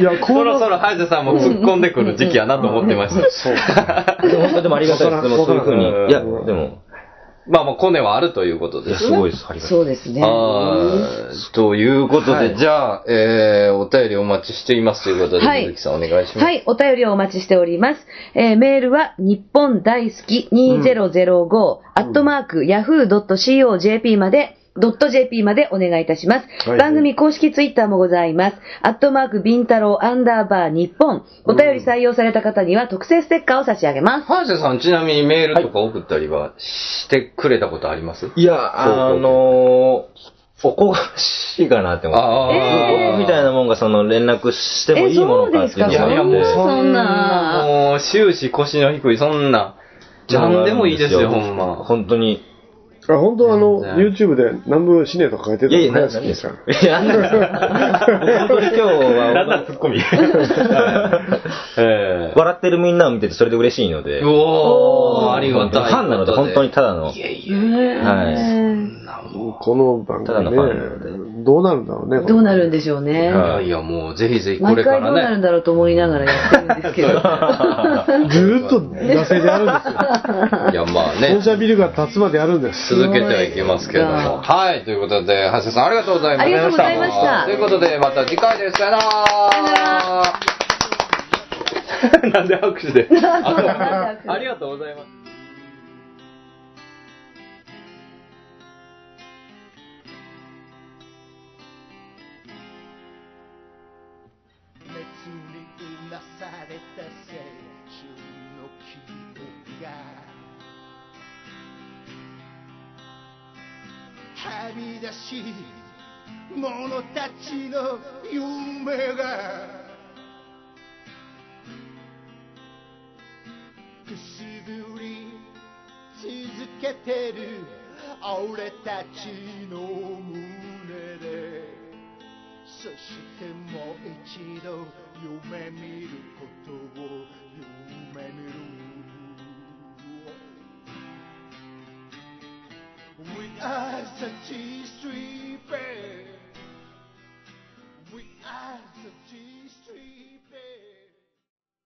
いや、こそろそろ早瀬さんも突っ込んでくる時期やなと思ってました。そうか。でも本当でもありがたいです。でもそういうふうに。いや、うんでも、まあまあ、コネはあるということですね。すごいです。ありがたい。そうですね。はい。ということで、はいじゃあ、えー、お便りお待ちしていますということで、はいさんお願いします。はい、お便りをお待ちしております。えーメールは、日本大好き2005、アットマーク、yahoo.co.jp まで、ドット .jp までお願いいたします。はい番組公式ツイッターもございます。アットマーク、ビンタロウアンダーバー日本。お便り採用された方には特製ステッカーを差し上げます。早瀬さん、ちなみにメールとか送ったりはしてくれたことあります、いや、あのー、おこがしいかなって思って。ああ、僕みたいなもんがその連絡してもいいものかっていうのえそうですか？いやいや、もうそんな、もう終始腰の低い、そんな、なんでもいいですよ、ほんま。本当に。あ、本当あの、YouTube で南部シネとか書いてたいやいや、の何ですか？今日は、なんだ、ツッコミ。え笑ってるみんなを見ててそれで嬉しいのでー、、おー、ありがたい。ファンなので本当にただの、いやいやはい。この番組ね、どうなるんだろうね。どうなるんでしょうね。いやもうぜひぜひこ毎れから回どうなるんね。だろうと思いながらやってるんですけど。ずーっと惰性でやるんですよ。いや、まあね本。社ビルが立つまでやるんです。続けてはいきますけれども。はい、ということで、橋田さんありがとうございました。ありがとうございましたということで、また次回です。さよなら なんで拍手で あありがとうございます。はみ出し者たちの夢がくすぶり続けてる俺たちの胸でそしてもう一度夢見ることを夢見る We are the a We are such